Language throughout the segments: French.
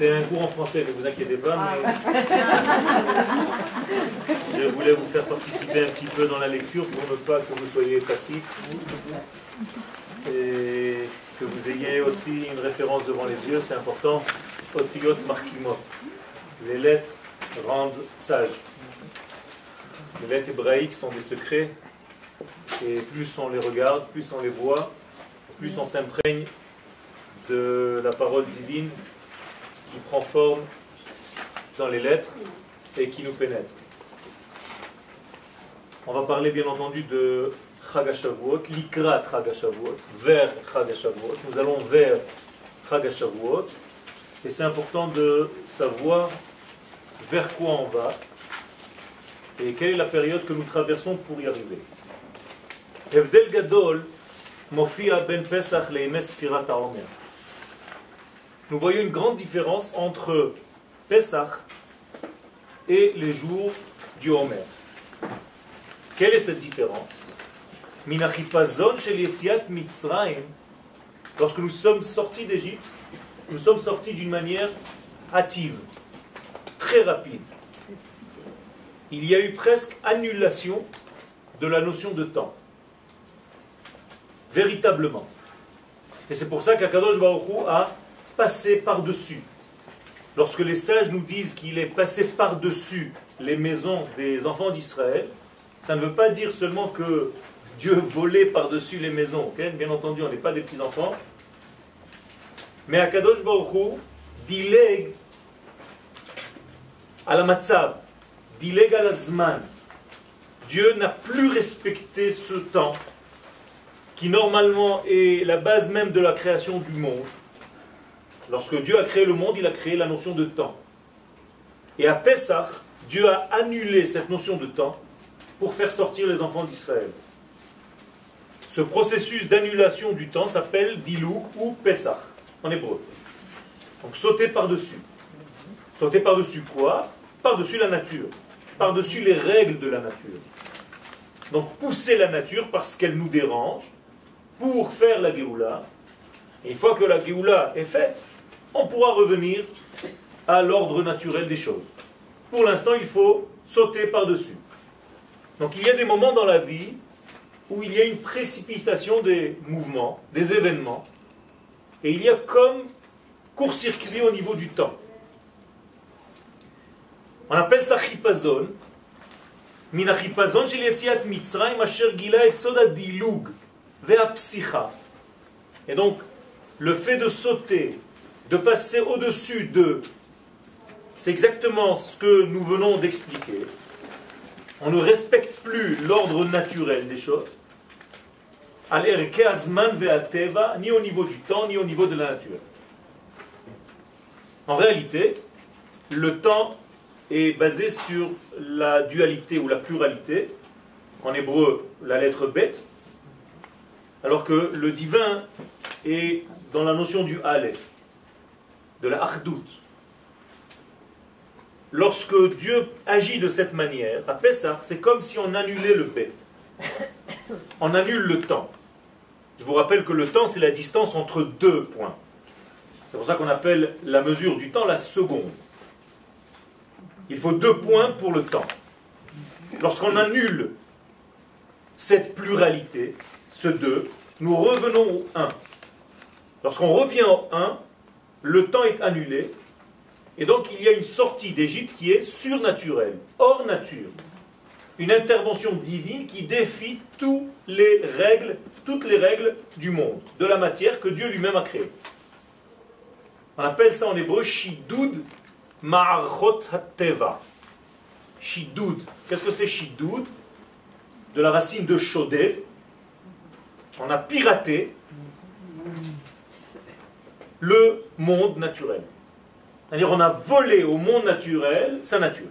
C'est un cours en français, ne vous inquiétez pas, je voulais vous faire participer un petit peu dans la lecture pour ne pas que vous soyez passif et que vous ayez aussi une référence devant les yeux, c'est important. Otiyot Markimot. Les lettres rendent sages. Les lettres hébraïques sont des secrets et plus on les regarde, plus on les voit, plus on s'imprègne de la parole divine qui prend forme dans les lettres et qui nous pénètre. On va parler bien entendu de Chagashavuot, l'ikrat Chagashavuot, vers Chagashavuot. Nous allons vers Chagashavuot et c'est important de savoir vers quoi on va et quelle est la période que nous traversons pour y arriver. Evdel Gadol, Mofia ben Pesach Sfirat Nous voyons une grande différence entre Pesach et les jours du Homer. Quelle est cette différence? Lorsque nous sommes sortis d'Égypte, nous sommes sortis d'une manière hâtive, très rapide. Il y a eu presque annulation de la notion de temps. Véritablement. Et c'est pour ça qu'Akadosh Baruch a passé par-dessus. Lorsque les sages nous disent qu'il est passé par-dessus les maisons des enfants d'Israël, ça ne veut pas dire seulement que Dieu volait par-dessus les maisons. Bien entendu, on n'est pas des petits-enfants. Mais Akadosh Baruch dilègue à la matzav, dilègue à la zman. Dieu n'a plus respecté ce temps qui normalement est la base même de la création du monde. Lorsque Dieu a créé le monde, il a créé la notion de temps. Et à Pessah, Dieu a annulé cette notion de temps pour faire sortir les enfants d'Israël. Ce processus d'annulation du temps s'appelle Dilouk ou Pessah en hébreu. Donc sauter par-dessus. Sauter par-dessus quoi? Par-dessus la nature. Par-dessus les règles de la nature. Donc pousser la nature parce qu'elle nous dérange pour faire la Géoula. Et une fois que la Géoula est faite, on pourra revenir à l'ordre naturel des choses. Pour l'instant, il faut sauter par-dessus. Donc il y a des moments dans la vie où il y a une précipitation des mouvements, des événements, et il y a comme court-circuit au niveau du temps. On appelle ça chipazon. Et donc, le fait de sauter, de passer au-dessus de, c'est exactement ce que nous venons d'expliquer. On ne respecte plus l'ordre naturel des choses ni au niveau du temps, ni au niveau de la nature. En réalité, le temps est basé sur la dualité ou la pluralité, en hébreu la lettre bet, alors que le divin est dans la notion du aleph, de la achdout. Lorsque Dieu agit de cette manière, à Pessah, c'est comme si on annulait le bet. On annule le temps. Je vous rappelle que le temps, c'est la distance entre deux points. C'est pour ça qu'on appelle la mesure du temps la seconde. Il faut deux points pour le temps. Lorsqu'on annule cette pluralité, ce deux, nous revenons au 1. Lorsqu'on revient au 1, le temps est annulé, et donc il y a une sortie d'Égypte qui est surnaturelle, hors nature. Une intervention divine qui défie toutes les règles toutes les règles du monde, de la matière que Dieu lui-même a créée. On appelle ça en hébreu Shidoud Ma'archot Hateva. Shidoud. Qu'est-ce que c'est Shidoud? De la racine de Shoded. On a piraté le monde naturel. C'est-à-dire on a volé au monde naturel sa nature.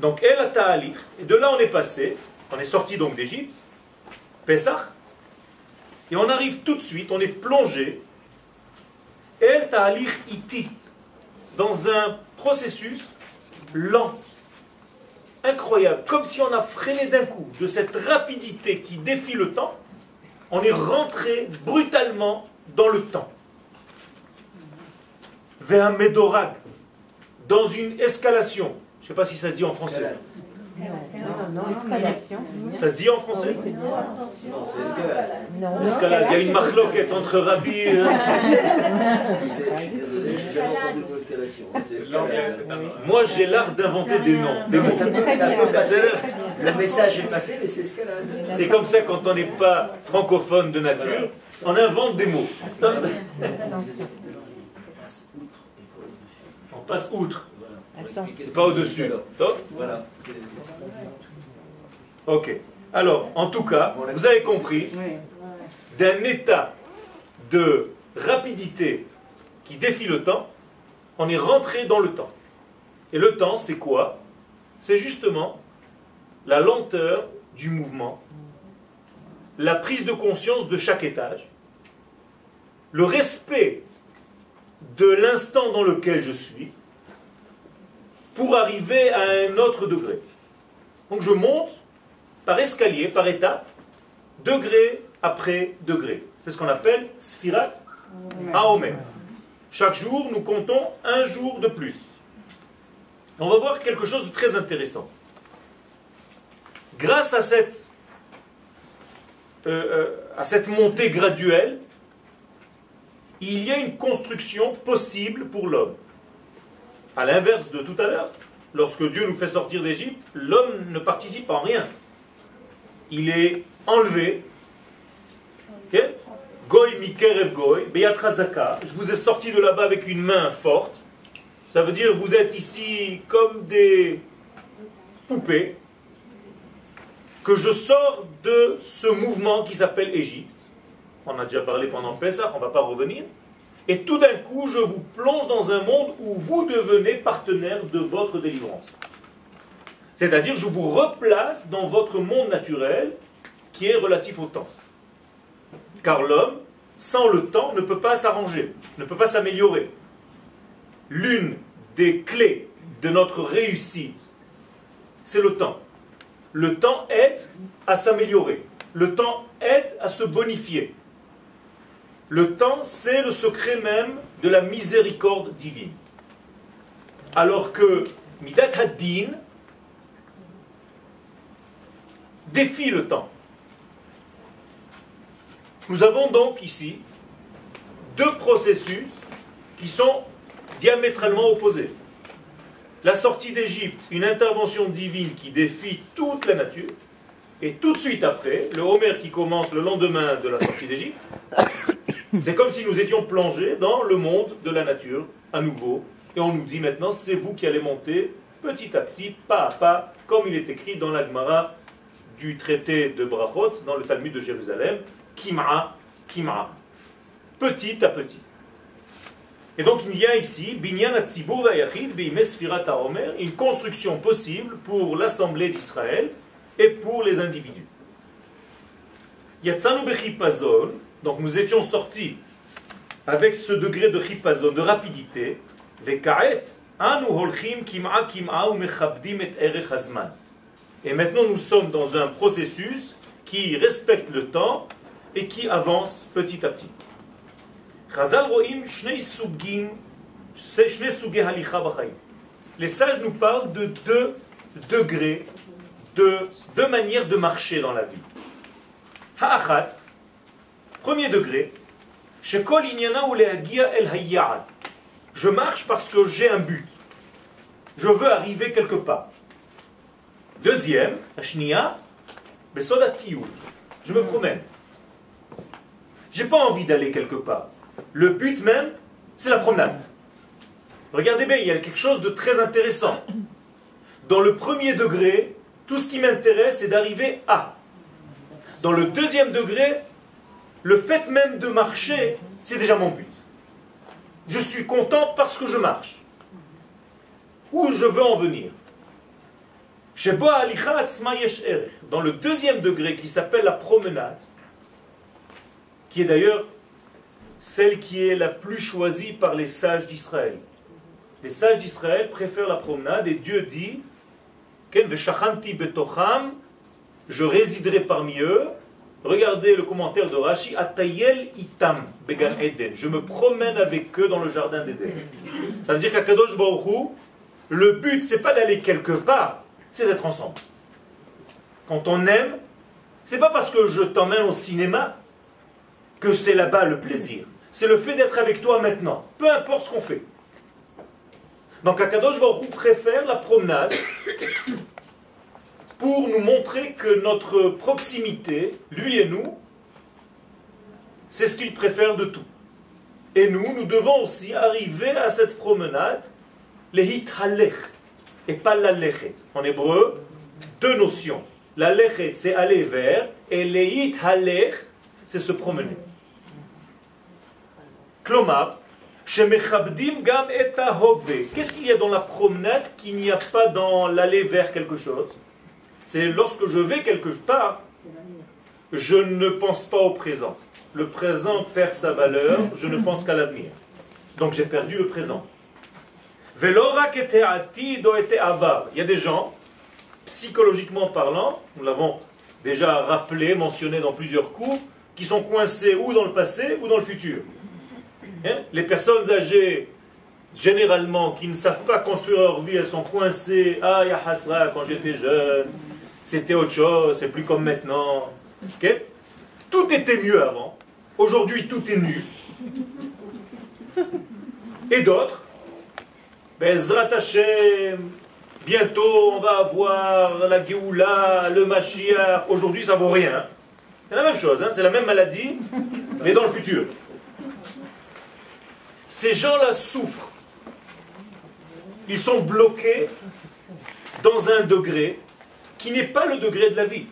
Donc, El Ta'alich. Et de là, on est passé on est sorti donc d'Égypte, Pesach, et on arrive tout de suite, on est plongé, El Ta'alich Iti, dans un processus lent. incroyable, comme si on a freiné d'un coup, de cette rapidité qui défie le temps, on est rentré brutalement dans le temps. Vers un médorag, dans une escalation. Je ne sais pas si ça se dit en français. Non, non, escalation. Ça se dit en français Non, c'est escalade. Non. Escalade. Il y a une marloquette entre Rabbi et... Moi, j'ai l'art d'inventer des noms. Des mots. ça peut passer. Le message est passé, mais c'est escalade. C'est comme ça quand on n'est pas francophone de nature, on invente des mots. On passe outre. C'est pas au-dessus. Voilà. Ok. Alors, en tout cas, vous avez compris, d'un état de rapidité qui défie le temps, on est rentré dans le temps. Et le temps, c'est quoi? C'est justement la lenteur du mouvement, la prise de conscience de chaque étage, le respect de l'instant dans lequel je suis, pour arriver à un autre degré. Donc je monte par escalier, par étape, degré après degré. C'est ce qu'on appelle Sfirat Aomer. Chaque jour, nous comptons un jour de plus. On va voir quelque chose de très intéressant. Grâce à cette, euh, euh, à cette montée graduelle, il y a une construction possible pour l'homme. À l'inverse de tout à l'heure, lorsque Dieu nous fait sortir d'Égypte, l'homme ne participe en rien. Il est enlevé. Goy mikerev goy, beyat razaka. Je vous ai sorti de là-bas avec une main forte. Ça veut dire vous êtes ici comme des poupées que je sors de ce mouvement qui s'appelle Égypte. On a déjà parlé pendant Pessah, on ne va pas revenir. Et tout d'un coup, je vous plonge dans un monde où vous devenez partenaire de votre délivrance. C'est-à-dire, je vous replace dans votre monde naturel qui est relatif au temps. Car l'homme, sans le temps, ne peut pas s'arranger, ne peut pas s'améliorer. L'une des clés de notre réussite, c'est le temps. Le temps aide à s'améliorer. Le temps aide à se bonifier. Le temps, c'est le secret même de la miséricorde divine. Alors que Midat Haddin défie le temps. Nous avons donc ici deux processus qui sont diamétralement opposés. La sortie d'Égypte, une intervention divine qui défie toute la nature, et tout de suite après, le Homer qui commence le lendemain de la sortie d'Égypte, c'est comme si nous étions plongés dans le monde de la nature à nouveau, et on nous dit maintenant, c'est vous qui allez monter petit à petit, pas à pas, comme il est écrit dans la Gemara du traité de Brachot, dans le Talmud de Jérusalem, Kim'a, Kim'a, petit à petit. Et donc il y a ici, Binyan Atzibur Vayachid, HaOmer, une construction possible pour l'assemblée d'Israël et pour les individus. Yatsanu Bechipazon, donc nous étions sortis avec ce degré de chipazon, de rapidité, Vekaet, Anu Holchim Kim'a Kim'a Mechabdim et Erech Hazman. Et maintenant nous sommes dans un processus qui respecte le temps et qui avance petit à petit. Les sages nous parlent de deux degrés, de deux manières de marcher dans la vie. Ha'achat, premier degré, lehagia el hayyad. Je marche parce que j'ai un but. Je veux arriver quelque part. Deuxième, Ashnia, Besodatiyou. Je me promène. J'ai pas envie d'aller quelque part. Le but même, c'est la promenade. Regardez bien, il y a quelque chose de très intéressant. Dans le premier degré, tout ce qui m'intéresse, c'est d'arriver à. Dans le deuxième degré, le fait même de marcher, c'est déjà mon but. Je suis content parce que je marche. Où je veux en venir? Dans le deuxième degré qui s'appelle la promenade, qui est d'ailleurs celle qui est la plus choisie par les sages d'Israël. Les sages d'Israël préfèrent la promenade et Dieu dit je résiderai parmi eux. Regardez le commentaire de Rashi, Atayel itam began Eden. Je me promène avec eux dans le jardin d'Eden. Ça veut dire qu'à Kadosh le but c'est pas d'aller quelque part, c'est d'être ensemble. Quand on aime, c'est pas parce que je t'emmène au cinéma que c'est là-bas le plaisir. C'est le fait d'être avec toi maintenant, peu importe ce qu'on fait. Donc Akadosh Baruch préfère la promenade pour nous montrer que notre proximité, lui et nous, c'est ce qu'il préfère de tout. Et nous, nous devons aussi arriver à cette promenade, les hithalech, et pas la lechet. En hébreu, deux notions. La lechet, c'est aller vers, et les hithalech, c'est se promener. Qu'est-ce qu'il y a dans la promenade qu'il n'y a pas dans l'aller vers quelque chose? C'est lorsque je vais quelque part, je ne pense pas au présent. Le présent perd sa valeur, je ne pense qu'à l'avenir. Donc j'ai perdu le présent. Il y a des gens, psychologiquement parlant, nous l'avons déjà rappelé, mentionné dans plusieurs cours, qui sont coincés ou dans le passé ou dans le futur. Hein? Les personnes âgées, généralement, qui ne savent pas construire leur vie, elles sont coincées. Ah, ya hasra, quand j'étais jeune, c'était autre chose, c'est plus comme maintenant. Tout était mieux avant. Aujourd'hui, tout est nu. Et d'autres, ben, bientôt on va avoir la Géoula, le Mashiach. Aujourd'hui, ça vaut rien. C'est la même chose, hein. c'est la même maladie, mais dans le futur. Ces gens-là souffrent. Ils sont bloqués dans un degré qui n'est pas le degré de la vie.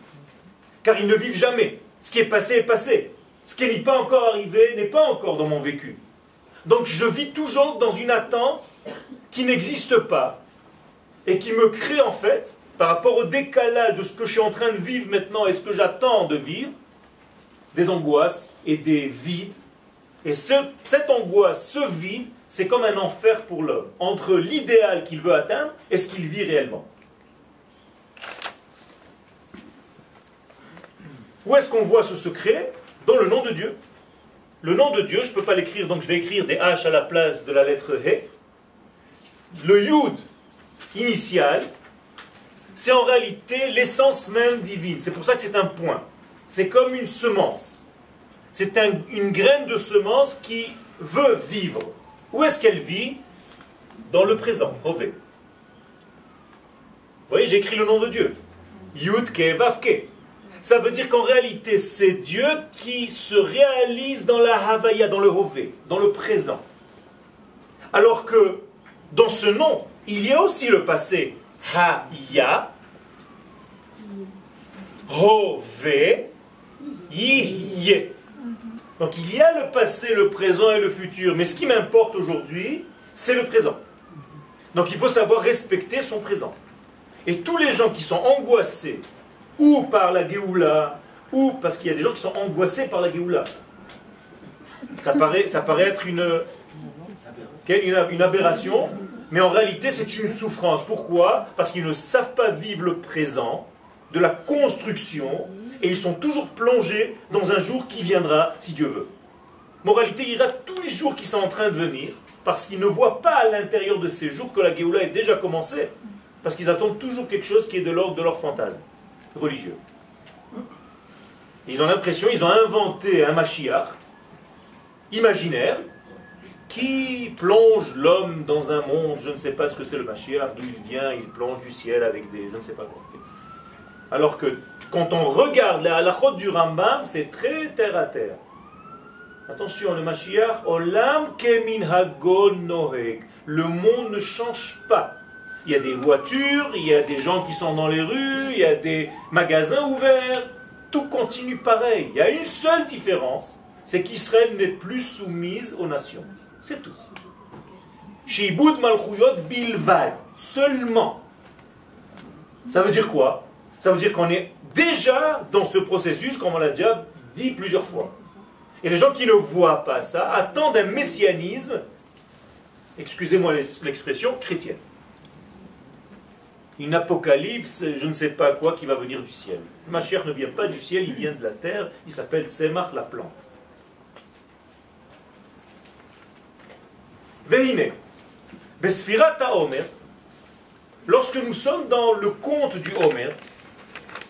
Car ils ne vivent jamais. Ce qui est passé est passé. Ce qui n'est pas encore arrivé n'est pas encore dans mon vécu. Donc je vis toujours dans une attente qui n'existe pas et qui me crée en fait, par rapport au décalage de ce que je suis en train de vivre maintenant et ce que j'attends de vivre, des angoisses et des vides et cette angoisse, ce vide, c'est comme un enfer pour l'homme, entre l'idéal qu'il veut atteindre et ce qu'il vit réellement. Où est-ce qu'on voit ce secret? Dans le nom de Dieu. Le nom de Dieu, je ne peux pas l'écrire, donc je vais écrire des H à la place de la lettre He. Le Yud initial, c'est en réalité l'essence même divine. C'est pour ça que c'est un point. C'est comme une semence c'est une graine de semence qui veut vivre. Où est-ce qu'elle vit? Dans le présent, Ové. Vous voyez, j'écris le nom de Dieu. Yudke Vavke. Ça veut dire qu'en réalité, c'est Dieu qui se réalise dans la Havaya, dans le Hové, dans le présent. Alors que dans ce nom, il y a aussi le passé Ha-Ya, Hové. Donc il y a le passé, le présent et le futur, mais ce qui m'importe aujourd'hui, c'est le présent. Donc il faut savoir respecter son présent. Et tous les gens qui sont angoissés, ou par la Géoula, ou parce qu'il y a des gens qui sont angoissés par la Géoula, ça paraît, ça paraît être une, une, une aberration, mais en réalité c'est une souffrance. Pourquoi? Parce qu'ils ne savent pas vivre le présent, de la construction, et ils sont toujours plongés dans un jour qui viendra, si Dieu veut. Moralité, il y aura tous les jours qui sont en train de venir, parce qu'ils ne voient pas à l'intérieur de ces jours que la Géoula est déjà commencée, parce qu'ils attendent toujours quelque chose qui est de l'ordre de leur fantasme religieux. Ils ont l'impression, ils ont inventé un Mashiach imaginaire qui plonge l'homme dans un monde, je ne sais pas ce que c'est le Mashiach, d'où il vient, il plonge du ciel avec des, je ne sais pas quoi. Alors que quand on regarde la halachot du Rambam, c'est très terre à terre. Attention, le Mashiach, Olam kemin noheg. Le monde ne change pas. Il y a des voitures, il y a des gens qui sont dans les rues, il y a des magasins ouverts. Tout continue pareil. Il y a une seule différence, c'est qu'Israël n'est plus soumise aux nations. C'est tout. Shibud malchuyot bilvad. Seulement. Ça veut dire quoi? Ça veut dire qu'on est déjà dans ce processus, comme on l'a déjà dit plusieurs fois. Et les gens qui ne voient pas ça attendent un messianisme, excusez-moi l'expression, chrétienne. une apocalypse, je ne sais pas quoi, qui va venir du ciel. Ma chère ne vient pas du ciel, il vient de la terre, il s'appelle Tzemach, la plante. Veine, Besfirat Omer, lorsque nous sommes dans le conte du Homer, Anu Sofrim et Tayamim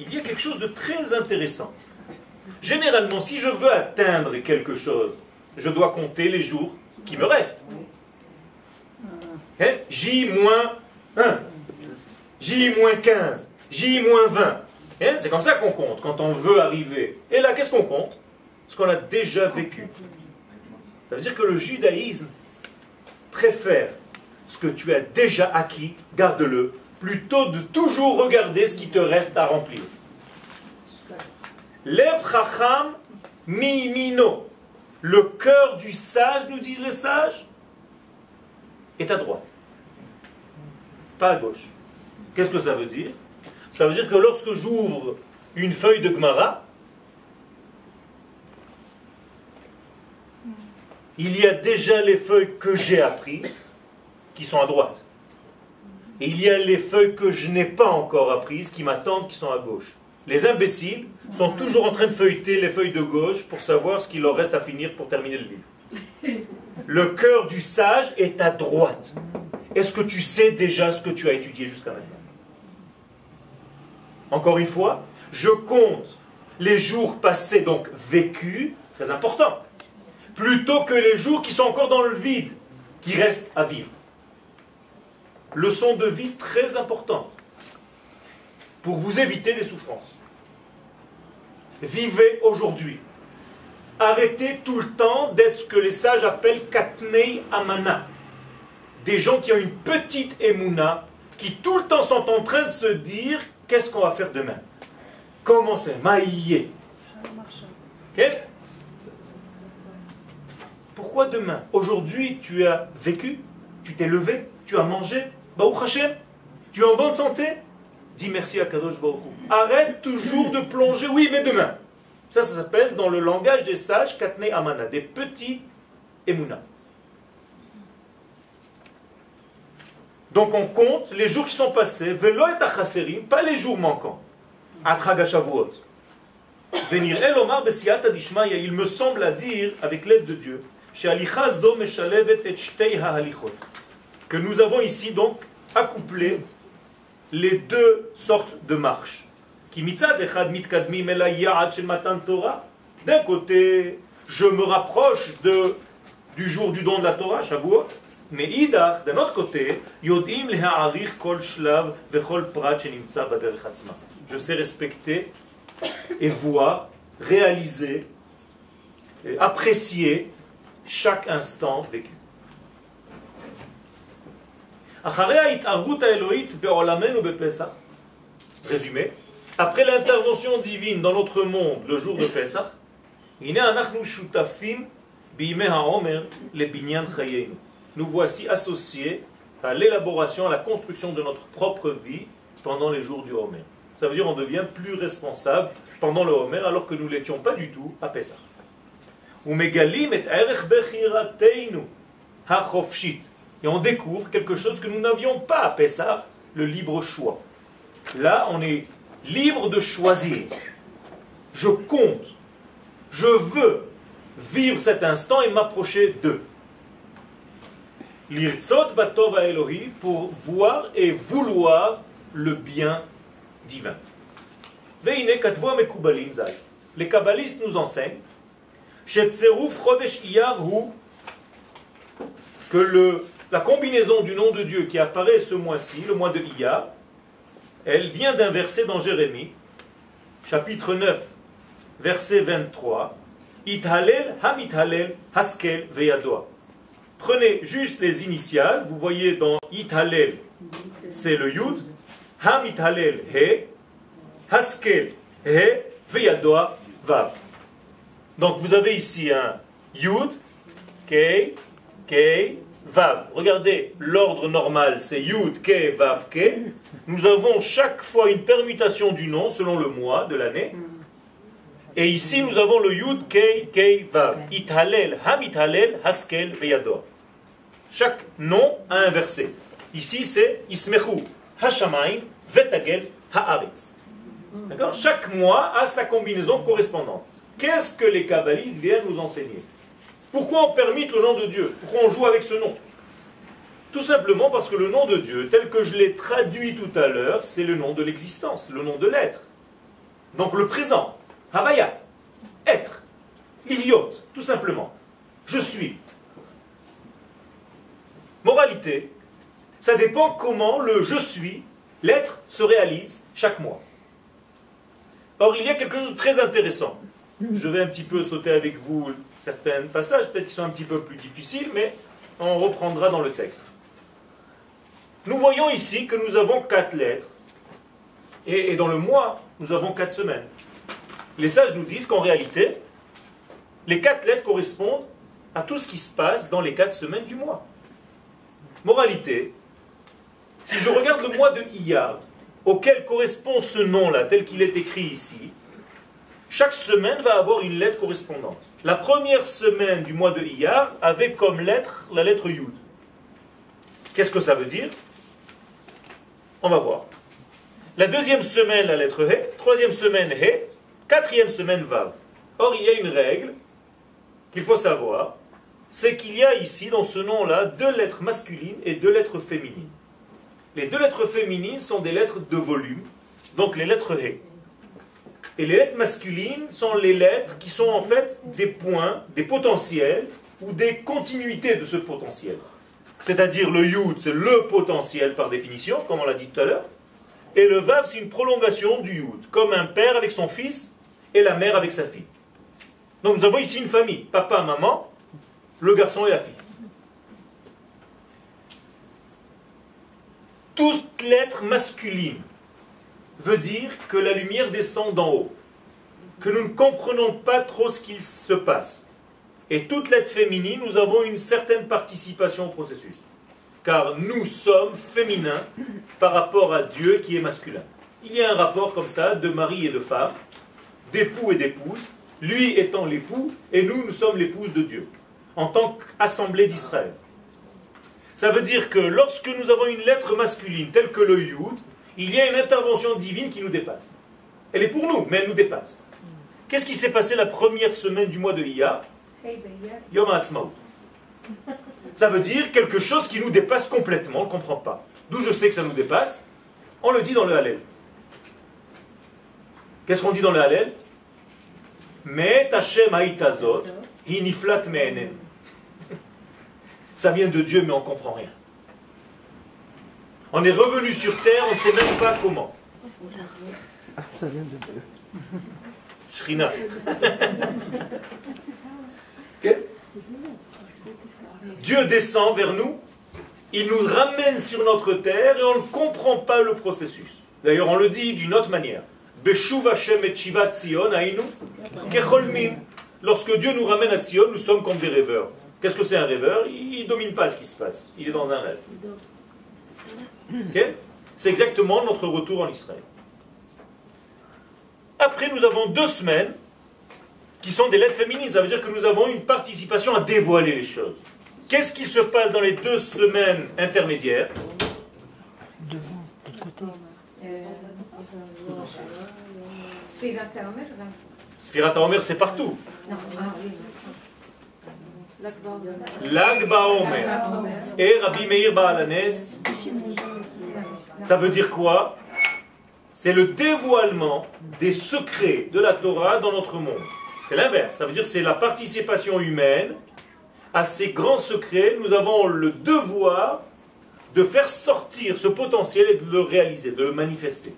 il y a quelque chose de très intéressant. Généralement, si je veux atteindre quelque chose, je dois compter les jours qui me restent. Hein? J-1, J-15, J-20. Hein? C'est comme ça qu'on compte quand on veut arriver. Et là, qu'est-ce qu'on compte? Ce qu'on a déjà vécu. Ça veut dire que le judaïsme préfère ce que tu as déjà acquis, garde-le, plutôt de toujours regarder ce qui te reste à remplir. Lev chacham mimino. Le cœur du sage, nous disent les sages, est à droite. Pas à gauche. Qu'est-ce que ça veut dire? Ça veut dire que lorsque j'ouvre une feuille de Gemara, il y a déjà les feuilles que j'ai apprises qui sont à droite. Et il y a les feuilles que je n'ai pas encore apprises qui m'attendent qui sont à gauche. Les imbéciles sont toujours en train de feuilleter les feuilles de gauche pour savoir ce qu'il leur reste à finir pour terminer le livre. Le cœur du sage est à droite. Est-ce que tu sais déjà ce que tu as étudié jusqu'à maintenant? Encore une fois, je compte les jours passés, donc vécus, très important, plutôt que les jours qui sont encore dans le vide, qui restent à vivre. Leçon de vie très importante pour vous éviter des souffrances. Vivez aujourd'hui. Arrêtez tout le temps d'être ce que les sages appellent katnei amana. Des gens qui ont une petite emuna, qui tout le temps sont en train de se dire qu'est-ce qu'on va faire demain? Comment c'est? Pourquoi demain? Aujourd'hui, tu as vécu, tu t'es levé, tu as mangé, Baruch Hashem, tu es en bonne santé? Dis merci à Kadosh Baruch Arrête toujours de plonger, oui, mais demain. Ça, ça s'appelle dans le langage des sages Katne Amana, des petits Emuna. Donc on compte les jours qui sont passés, Velo et pas les jours manquants. Venir El Omar il me semble à dire, avec l'aide de Dieu, que nous avons ici donc accouplé les deux sortes de marches. D'un côté, je me rapproche du jour du don de la Torah, Shavuot, mais d'un autre côté, je sais respecter et voir, réaliser, et apprécier chaque instant vécu. Résumé, après l'intervention divine dans notre monde le jour de Pesach, nous voici associés à l'élaboration, à la construction de notre propre vie pendant les jours du Homer. Ça veut dire qu'on devient plus responsable pendant le Homer alors que nous ne l'étions pas du tout à Pesach. Et on découvre quelque chose que nous n'avions pas à Pessah, le libre choix. Là, on est libre de choisir. Je compte. Je veux vivre cet instant et m'approcher d'eux. L'irtzot batov Elohi pour voir et vouloir le bien divin. Les kabbalistes nous enseignent que le la combinaison du nom de Dieu qui apparaît ce mois-ci, le mois de Iyar, elle vient d'un verset dans Jérémie, chapitre 9, verset 23. Ithalel, Hamithalel, Haskel, Veyadoa. Prenez juste les initiales, vous voyez dans Ithalel, c'est le Yud, Hamithalel, He, Haskel, He, Veyadoa. Donc vous avez ici un Yud, Kei, Kei, Vav. Regardez, l'ordre normal, c'est Yud, Ke, Vav, Ke. Nous avons chaque fois une permutation du nom selon le mois de l'année. Et ici, nous avons le Yud, Ke, Ke, Vav. Ithalel, Hamitalel, Haskel, Veyador. Chaque nom a un verset. Ici, c'est Ismechu Hashamayim Vetagel Haaretz. D'accord? Chaque mois a sa combinaison correspondante. Qu'est-ce que les kabbalistes viennent nous enseigner? Pourquoi on permit le nom de Dieu? Pourquoi on joue avec ce nom? Tout simplement parce que le nom de Dieu, tel que je l'ai traduit tout à l'heure, c'est le nom de l'existence, le nom de l'être. Donc le présent, Havaya, être, idiote, tout simplement. Je suis. Moralité, ça dépend comment le je suis, l'être, se réalise chaque mois. Or, il y a quelque chose de très intéressant. Je vais un petit peu sauter avec vous certains passages, peut-être qu'ils sont un petit peu plus difficiles, mais on reprendra dans le texte. Nous voyons ici que nous avons quatre lettres, et, et dans le mois, nous avons quatre semaines. Les sages nous disent qu'en réalité, les quatre lettres correspondent à tout ce qui se passe dans les quatre semaines du mois. Moralité, si je regarde le mois de Iyar, auquel correspond ce nom-là, tel qu'il est écrit ici, chaque semaine va avoir une lettre correspondante. La première semaine du mois de Iyar avait comme lettre la lettre Yud. Qu'est-ce que ça veut dire? On va voir. La deuxième semaine, la lettre He. Troisième semaine, He. Quatrième semaine, Vav. Or, il y a une règle qu'il faut savoir, c'est qu'il y a ici, dans ce nom-là, deux lettres masculines et deux lettres féminines. Les deux lettres féminines sont des lettres de volume, donc les lettres He. Et les lettres masculines sont les lettres qui sont en fait des points, des potentiels ou des continuités de ce potentiel. C'est-à-dire le Yud, c'est le potentiel par définition, comme on l'a dit tout à l'heure. Et le Vav, c'est une prolongation du Yud, comme un père avec son fils et la mère avec sa fille. Donc nous avons ici une famille, papa, maman, le garçon et la fille. Toute lettre masculine veut dire que la lumière descend d'en haut, que nous ne comprenons pas trop ce qu'il se passe. Et toute lettre féminine, nous avons une certaine participation au processus. Car nous sommes féminins par rapport à Dieu qui est masculin. Il y a un rapport comme ça de mari et de femme, d'époux et d'épouse, lui étant l'époux, et nous, nous sommes l'épouse de Dieu, en tant qu'assemblée d'Israël. Ça veut dire que lorsque nous avons une lettre masculine telle que le Yud, il y a une intervention divine qui nous dépasse. Elle est pour nous, mais elle nous dépasse. Qu'est-ce qui s'est passé la première semaine du mois de Iyar Yom HaAtzmaut. Ça veut dire quelque chose qui nous dépasse complètement, on ne comprend pas. D'où je sais que ça nous dépasse On le dit dans le Hallel. Qu'est-ce qu'on dit dans le Hallel? Ça vient de Dieu, mais on ne comprend rien. On est revenu sur terre, on ne sait même pas comment. Ah, ça vient de Dieu. Shrina. Dieu descend vers nous, il nous ramène sur notre terre et on ne comprend pas le processus. D'ailleurs, on le dit d'une autre manière. Lorsque Dieu nous ramène à Tzion, nous sommes comme des rêveurs. Qu'est-ce que c'est un rêveur? Il ne domine pas ce qui se passe. Il est dans un rêve. C'est exactement notre retour en Israël. Après, nous avons deux semaines qui sont des lettres féminines. Ça veut dire que nous avons une participation à dévoiler les choses. Qu'est-ce qui se passe dans les deux semaines intermédiaires? Devant, de l'autre côté. Sfirat HaOmer, c'est partout. Lag BaOmer et Rabbi Meir Baalanes, ça veut dire quoi? C'est le dévoilement des secrets de la Torah dans notre monde. C'est l'inverse. Ça veut dire c'est la participation humaine à ces grands secrets. Nous avons le devoir de faire sortir ce potentiel et de le réaliser, de le manifester.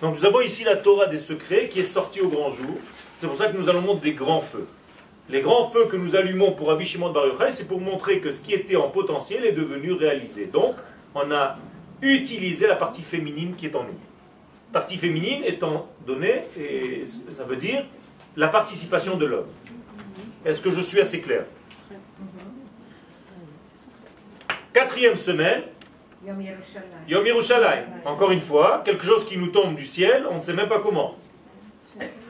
Donc nous avons ici la Torah des secrets qui est sortie au grand jour. C'est pour ça que nous allons montrer des grands feux. Les grands feux que nous allumons pour Rabbi Shimon Bar Yochai, c'est pour montrer que ce qui était en potentiel est devenu réalisé. Donc, on a utilisé la partie féminine qui est en nous. Partie féminine étant donnée, et ça veut dire la participation de l'homme. Est-ce que je suis assez clair? Quatrième semaine, Yom Yerushalayim. Encore une fois, quelque chose qui nous tombe du ciel, on ne sait même pas comment.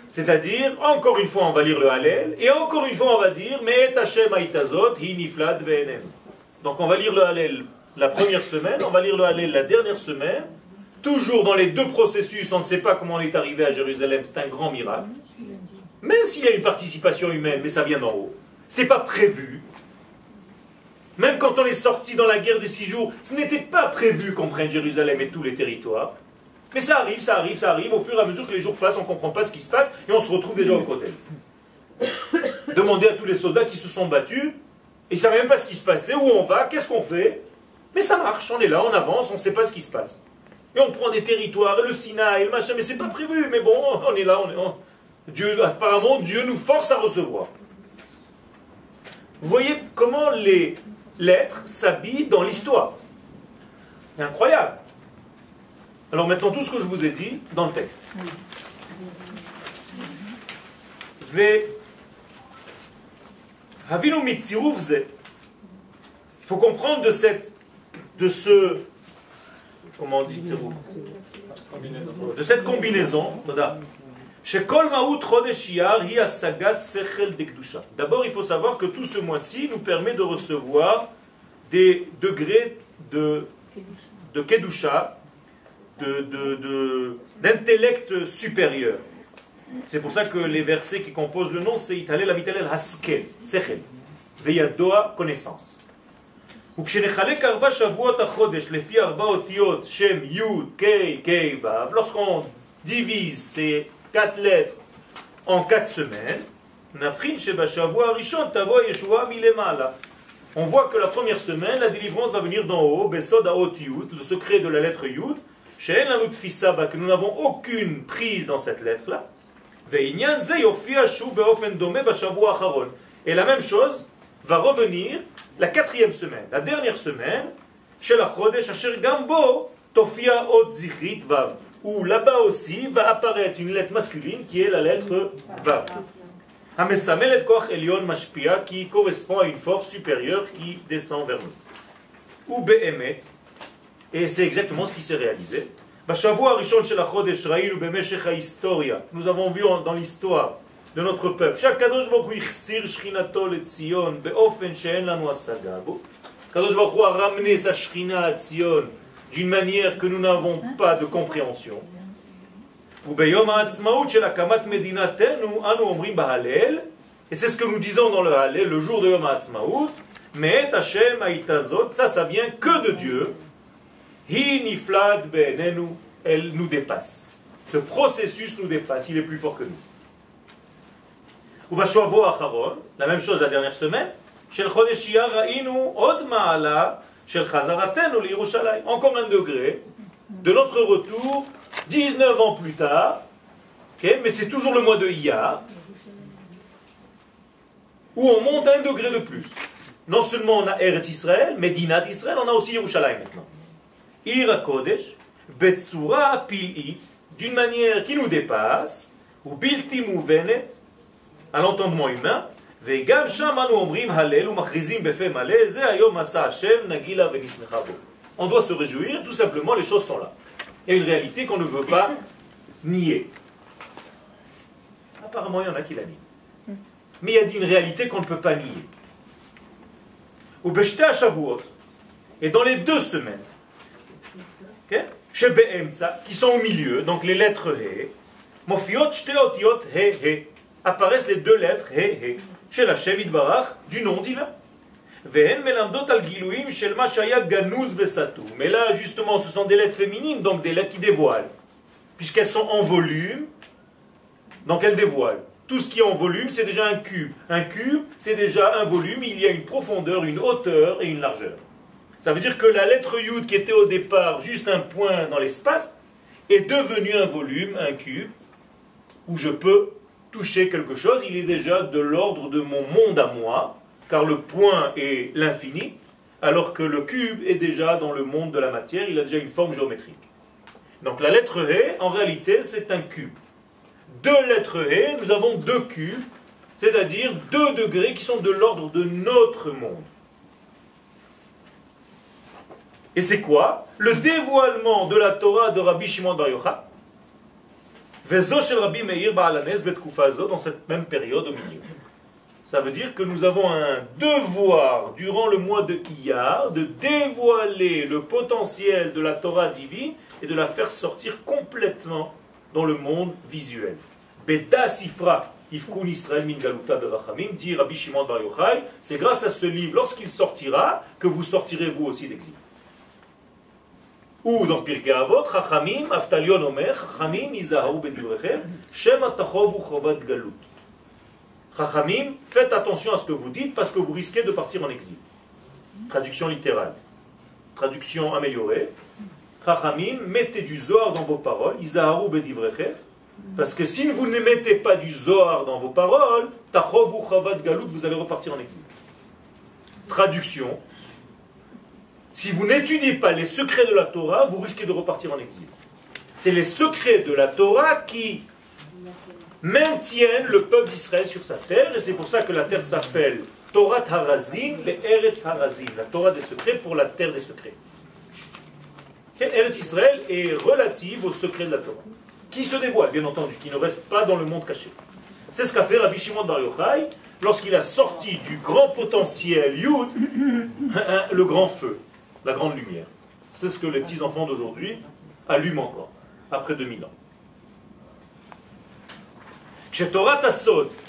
C'est-à-dire, encore une fois, on va lire le Hallel, et encore une fois, on va dire. Donc, on va lire le Hallel la première semaine, on va lire le Hallel la dernière semaine. Toujours dans les deux processus, on ne sait pas comment on est arrivé à Jérusalem, c'est un grand miracle. Même s'il y a une participation humaine, mais ça vient d'en haut. Ce n'était pas prévu. Même quand on est sorti dans la guerre des six jours, ce n'était pas prévu qu'on prenne Jérusalem et tous les territoires. Mais ça arrive, ça arrive, ça arrive. Au fur et à mesure que les jours passent, on ne comprend pas ce qui se passe et on se retrouve déjà au côté. Demandez à tous les soldats qui se sont battus, ils ne savaient même pas ce qui se passait, où on va, qu'est-ce qu'on fait? Mais ça marche, on est là, on avance, on ne sait pas ce qui se passe. Et on prend des territoires, le Sinaï, le machin, mais c'est pas prévu, mais bon, on est là, on est. Dieu, apparemment, Dieu nous force à recevoir. Vous voyez comment les lettres s'habillent dans l'histoire. C'est incroyable. Alors maintenant, tout ce que je vous ai dit dans le texte. Il faut comprendre de cette, de ce, comment on dit De cette combinaison, D'abord, il faut savoir que tout ce mois-ci nous permet de recevoir des degrés de, de Kedusha, d'intellect de, supérieur. C'est pour ça que les versets qui composent le nom, c'est Italel Amitalel Haskel, Sechel, Veyadoa, connaissance. Lorsqu'on divise ces quatre lettres en quatre semaines, on voit que la première semaine, la délivrance va venir d'en haut, le secret de la lettre Yud, que nous n'avons aucune prise dans cette lettre-là. Et la même chose va revenir la quatrième semaine, la dernière semaine, chez la Chodesh Asher Gambo, Tofia Ot Zichrit Vav où là-bas aussi va apparaître une lettre masculine qui est la lettre Vav. Hamesamelet Koch Elion Mashpia qui correspond à une force supérieure qui descend vers nous. Ou Behemet, et c'est exactement ce qui s'est réalisé. Nous avons vu dans l'histoire de notre peuple. Shchinato le Tzion beofen she'en lanu asaga bo. Kadosh Baruch Hu a ramené sa shrina à Tzion d'une manière que nous n'avons pas de compréhension. Et c'est ce que nous disons dans le Hallel, le jour de Yom HaAtzmaut, mais Hashem Aitazot, ça, ça vient que de Dieu. Hi niflad be'enenu, elle nous dépasse. Ce processus nous dépasse, il est plus fort que nous. La même chose la dernière semaine. Shel Chodesh Ra'inu Od Ma'ala encore un degré de notre retour 19 ans plus tard, mais c'est toujours le mois de Iyar, où on monte un degré de plus. Non seulement on a Eretz Israël, mais Dinat Israël, on a aussi Yerushalayim maintenant. Ira Kodesh, Betsura Pil'it, d'une manière qui nous dépasse, ou Bilti Mouvenet, à l'entendement humain, on doit se réjouir, tout simplement, les choses sont là. Il y a une réalité qu'on ne veut pas nier. Apparemment, il y en a qui la nient. Mais il y a une réalité qu'on ne peut pas nier. Ou et dans les deux semaines, qui sont au milieu, donc les lettres He, Mofiot He He, apparaissent les deux lettres He He chez la Barach du nom divin. Mais là, justement, ce sont des lettres féminines, donc des lettres qui dévoilent. Puisqu'elles sont en volume, donc elles dévoilent. Tout ce qui est en volume, c'est déjà un cube. Un cube, c'est déjà un volume, il y a une profondeur, une hauteur et une largeur. Ça veut dire que la lettre Yud, qui était au départ juste un point dans l'espace, est devenue un volume, un cube, où je peux toucher quelque chose, il est déjà de l'ordre de mon monde à moi, car le point est l'infini, alors que le cube est déjà dans le monde de la matière, il a déjà une forme géométrique. Donc la lettre He, en réalité, c'est un cube. Deux lettres He, nous avons deux cubes, c'est-à-dire deux degrés qui sont de l'ordre de notre monde. Et c'est quoi? Le dévoilement de la Torah de Rabbi Shimon Bar Yochai, dans cette même période au milieu. Ça veut dire que nous avons un devoir durant le mois de Iyar de dévoiler le potentiel de la Torah divine et de la faire sortir complètement dans le monde visuel. Beda Sifra, Ifkun Israël Min Galuta Berachamim, dit Rabbi Shimon Bar Yochai, c'est grâce à ce livre, lorsqu'il sortira, que vous sortirez vous aussi d'exil. Ou dans Avot, Chachamim, Aftalion Omer, Chachamim, Izahaou Bedivrechem, Shem Atachov Uchovat Galut. Chachamim, faites attention à ce que vous dites parce que vous risquez de partir en exil. Traduction littérale. Traduction améliorée. Chachamim, mettez du Zohar dans vos paroles, Izahaou Bedivrechem, parce que si vous ne mettez pas du Zohar dans vos paroles, Tachov Uchovat Galut, vous allez repartir en exil. Traduction, si vous n'étudiez pas les secrets de la Torah, vous risquez de repartir en exil. C'est les secrets de la Torah qui maintiennent le peuple d'Israël sur sa terre, et c'est pour ça que la terre s'appelle Torah Harazim, les Eretz Harazim, la Torah des secrets pour la terre des secrets. Eretz Israël est relative aux secrets de la Torah, qui se dévoile, bien entendu, qui ne reste pas dans le monde caché. C'est ce qu'a fait Rabbi Shimon Bar Yochai lorsqu'il a sorti du grand potentiel Yud le grand feu la grande lumière. C'est ce que les petits-enfants d'aujourd'hui allument encore, après 2000 ans.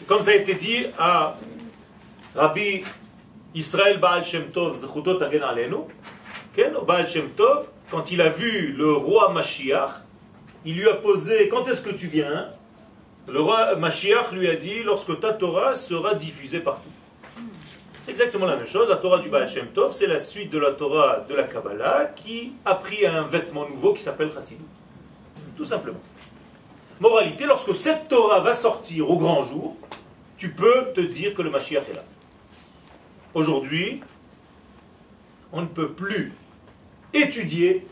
Comme ça a été dit à Rabbi Israël Baal Shem Tov, Zechutot Agen Alenu, Baal Shem Tov, quand il a vu le roi Mashiach, il lui a posé Quand est-ce que tu viens? Le roi Mashiach lui a dit Lorsque ta Torah sera diffusée partout. C'est exactement la même chose. La Torah du Baal Shem Tov, c'est la suite de la Torah de la Kabbalah qui a pris un vêtement nouveau qui s'appelle Chassidut. Tout simplement. Moralité, lorsque cette Torah va sortir au grand jour, tu peux te dire que le Mashiach est là. Aujourd'hui, on ne peut plus étudier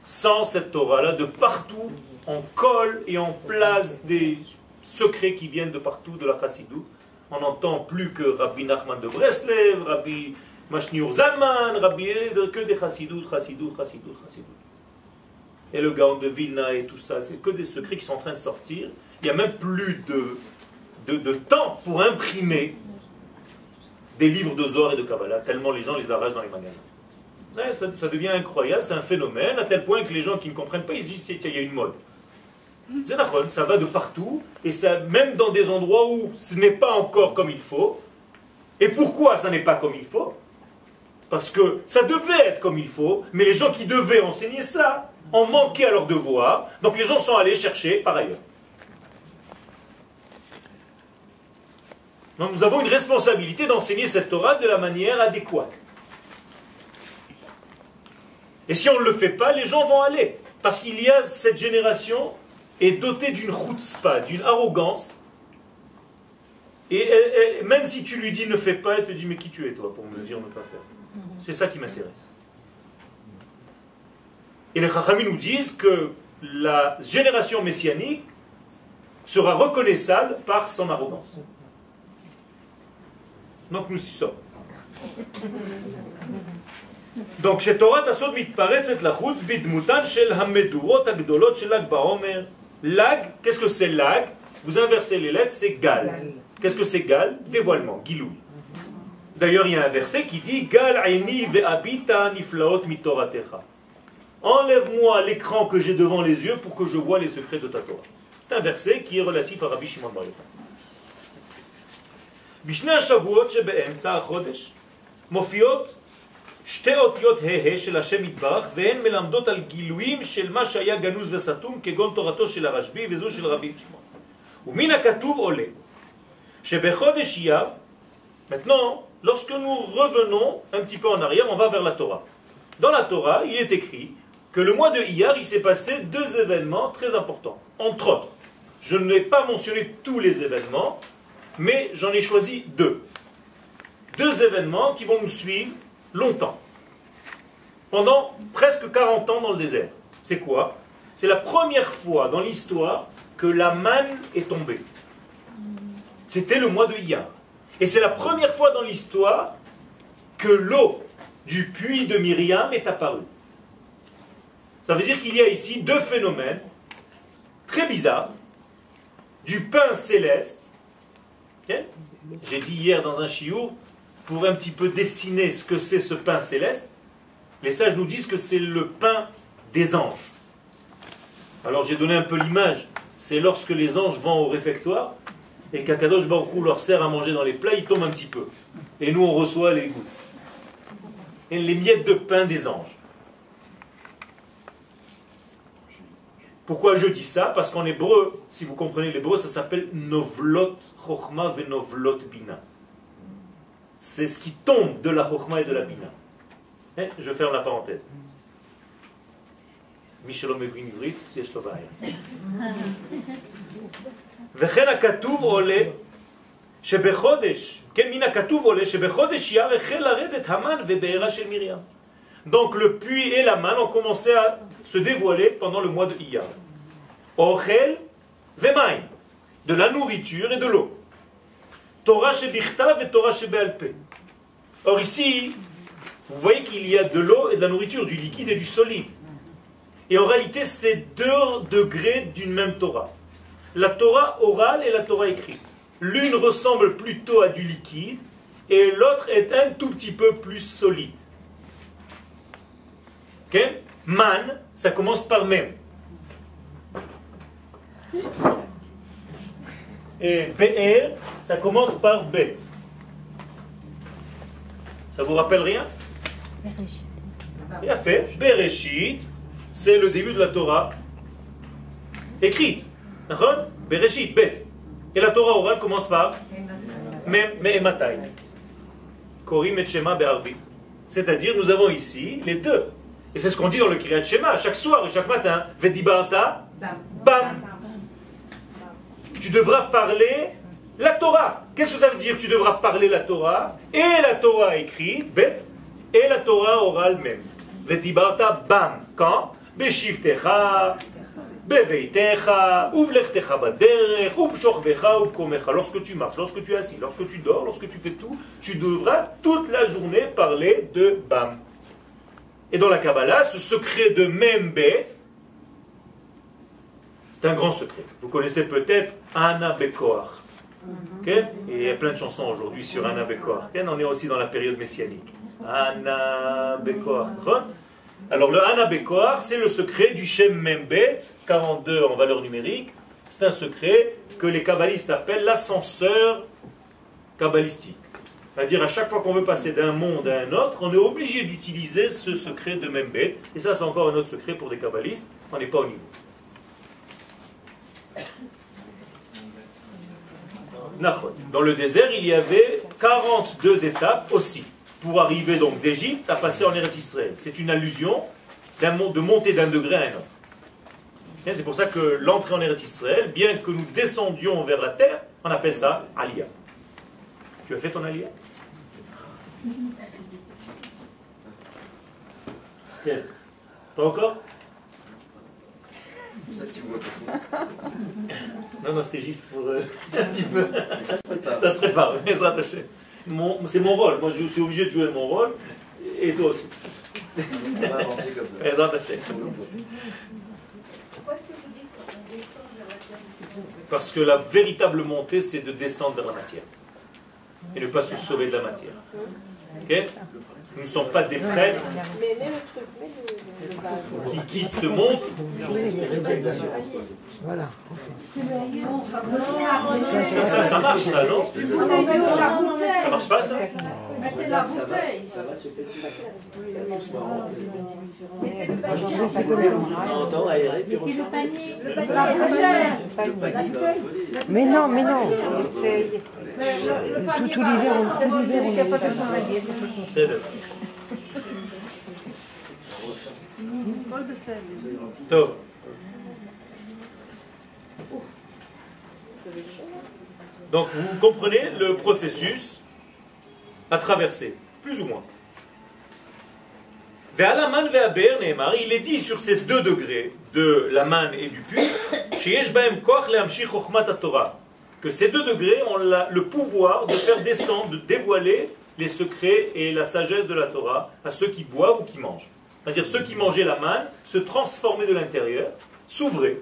sans cette Torah-là. De partout, on colle et on place des secrets qui viennent de partout de la Chassidut on n'entend plus que Rabbi Nachman de Breslev, Rabbi Mashniur Zalman, Rabbi que des chassidoutes, chassidoutes, chassidoutes, chassidoutes. Et le Gaon de Vilna et tout ça, c'est que des secrets qui sont en train de sortir. Il n'y a même plus de, de, temps pour imprimer des livres de Zohar et de Kabbalah, tellement les gens les arrachent dans les magasins. Ça, ça devient incroyable, c'est un phénomène, à tel point que les gens qui ne comprennent pas, ils se disent, tiens, il y a une mode ça va de partout, et ça, même dans des endroits où ce n'est pas encore comme il faut. Et pourquoi ça n'est pas comme il faut? Parce que ça devait être comme il faut, mais les gens qui devaient enseigner ça ont manqué à leur devoir, donc les gens sont allés chercher par ailleurs. Nous avons une responsabilité d'enseigner cette Torah de la manière adéquate. Et si on ne le fait pas, les gens vont aller. Parce qu'il y a cette génération est doté d'une chutzpah, d'une arrogance. Et, même si tu lui dis ne fais pas, elle te dit mais qui tu es toi pour me dire ne pas faire? C'est ça qui m'intéresse. Et les Chachamim nous disent que la génération messianique sera reconnaissable par son arrogance. Donc nous y sommes. Donc agdolot shel Lag Baomer Lag, qu'est-ce que c'est lag? Vous inversez les lettres, c'est gal. Qu'est-ce que c'est gal? Dévoilement, gilou. D'ailleurs, il y a un verset qui dit Gal ve'abita niflaot mitoratecha. Enlève-moi l'écran que j'ai devant les yeux pour que je vois les secrets de ta Torah. C'est un verset qui est relatif à Rabbi Shimon Bar Yochai שתי אותיות ה' של השם יתברך, והן מלמדות על גילויים של מה שהיה גנוז וסתום, כגון תורתו של הרשב"י וזו של רבי שמעון. ומן הכתוב עולה, שבחודש אייר, maintenant, lorsque nous revenons un petit peu en arrière, on va vers la Torah. Dans la Torah, il est écrit que le mois de Iyar, il s'est passé deux événements très importants. Entre autres, je ne vais pas mentionner tous les événements, mais j'en ai choisi deux. Deux événements qui vont nous suivre longtemps. Pendant presque 40 ans dans le désert. C'est quoi? C'est la première fois dans l'histoire que la manne est tombée. C'était le mois de Iyar. Et c'est la première fois dans l'histoire que l'eau du puits de Myriam est apparue. Ça veut dire qu'il y a ici deux phénomènes très bizarres. Du pain céleste J'ai dit hier dans un chiour, pour un petit peu dessiner ce que c'est ce pain céleste, les sages nous disent que c'est le pain des anges. Alors j'ai donné un peu l'image. C'est lorsque les anges vont au réfectoire et qu'Akadosh Baruch leur sert à manger dans les plats, ils tombent un petit peu. Et nous on reçoit les gouttes. Et les miettes de pain des anges. Pourquoi je dis ça? Parce qu'en hébreu, si vous comprenez l'hébreu, ça s'appelle Novlot Chochma Venovlot Bina C'est ce qui tombe de la Chochma et de la Bina. Eh, je ferme la parenthèse. Michel מבין עברית, יש לו בעיה. וכן הכתוב עולה שבחודש, כן, מן הכתוב עולה שבחודש יר החל לרדת המן ובעירה של מרים. Donc le puits et la manne ont commencé à se dévoiler pendant le mois de Iyar. Ochel vemaim, de la nourriture et de l'eau. Torah shebichtav et Torah shebealpe. Or ici, vous voyez qu'il y a de l'eau et de la nourriture, du liquide et du solide. Et en réalité, c'est deux degrés d'une même Torah. La Torah orale et la Torah écrite. L'une ressemble plutôt à du liquide et l'autre est un tout petit peu plus solide. Man, ça commence par même. Et BR, ça commence par bet. Ça vous rappelle rien? Bien fait. Bereshit, c'est le début de la Torah écrite. Bereshit, bet. Et la Torah orale commence par Me'ematai. Korim et Shema be'arvit. C'est-à-dire, nous avons ici les deux. Et c'est ce qu'on dit dans le Kiryat Shema, chaque soir et chaque matin. Vedibarta, bam. Tu devras parler la Torah. Qu'est-ce que ça veut dire Tu devras parler la Torah? Et la Torah écrite, bête, et la Torah orale même. Vedibarta, bam. Quand? Beshivtecha, beveitecha, baderech. Lorsque tu marches, lorsque tu es assis, lorsque tu dors, lorsque tu fais tout, tu devras toute la journée parler de bam. Et dans la Kabbalah, ce secret de même bête, c'est un grand secret. Vous connaissez peut-être Anna Bekoar. Et il y a plein de chansons aujourd'hui sur Anna Bekoar. On est aussi dans la période messianique. Anna Bekoar. Alors le Anna Bekoar, c'est le secret du Shem Membet, 42 en valeur numérique. C'est un secret que les kabbalistes appellent l'ascenseur kabbalistique. C'est-à-dire, à chaque fois qu'on veut passer d'un monde à un autre, on est obligé d'utiliser ce secret de Membet. Et ça, c'est encore un autre secret pour des kabbalistes. On n'est pas au niveau. Dans le désert, il y avait 42 étapes aussi, pour arriver donc d'Égypte à passer en Eretz Israël. C'est une allusion de monter d'un degré à un autre. C'est pour ça que l'entrée en Eretz Israël, bien que nous descendions vers la terre, on appelle ça Aliyah. Tu as fait ton Aliyah? Pas encore? Non, non, c'était juste pour euh, un petit peu. ça se prépare. Ça se prépare, mais ça attaché. C'est mon rôle. Moi, je suis obligé de jouer mon rôle. Et toi aussi. On va avancer comme ça. Les attachés. Pourquoi est-ce que vous dites qu'on descend vers la terre Parce que la véritable montée, c'est de descendre vers la matière. Et ne pas se sauver de la matière. Ok? Nous ne sommes pas des prêtres Mais mets le truc, mets le, le, le base. qui quittent ce monde. Voilà. Ça, ça, ça marche, ça, non Ça marche pas, ça Mettez la Ça va, bouteille. ça va se faire Le De temps en temps, aérer, puis panier. Le panier. Mais non, mais non. Tout, l'hiver. Donc vous comprenez le processus à traverser, plus ou moins. Il est dit sur ces deux degrés de la manne et du puits, que ces deux degrés ont le pouvoir de faire descendre, de dévoiler les secrets et la sagesse de la Torah à ceux qui boivent ou qui mangent. C'est-à-dire ceux qui mangeaient la manne se transformaient de l'intérieur, s'ouvraient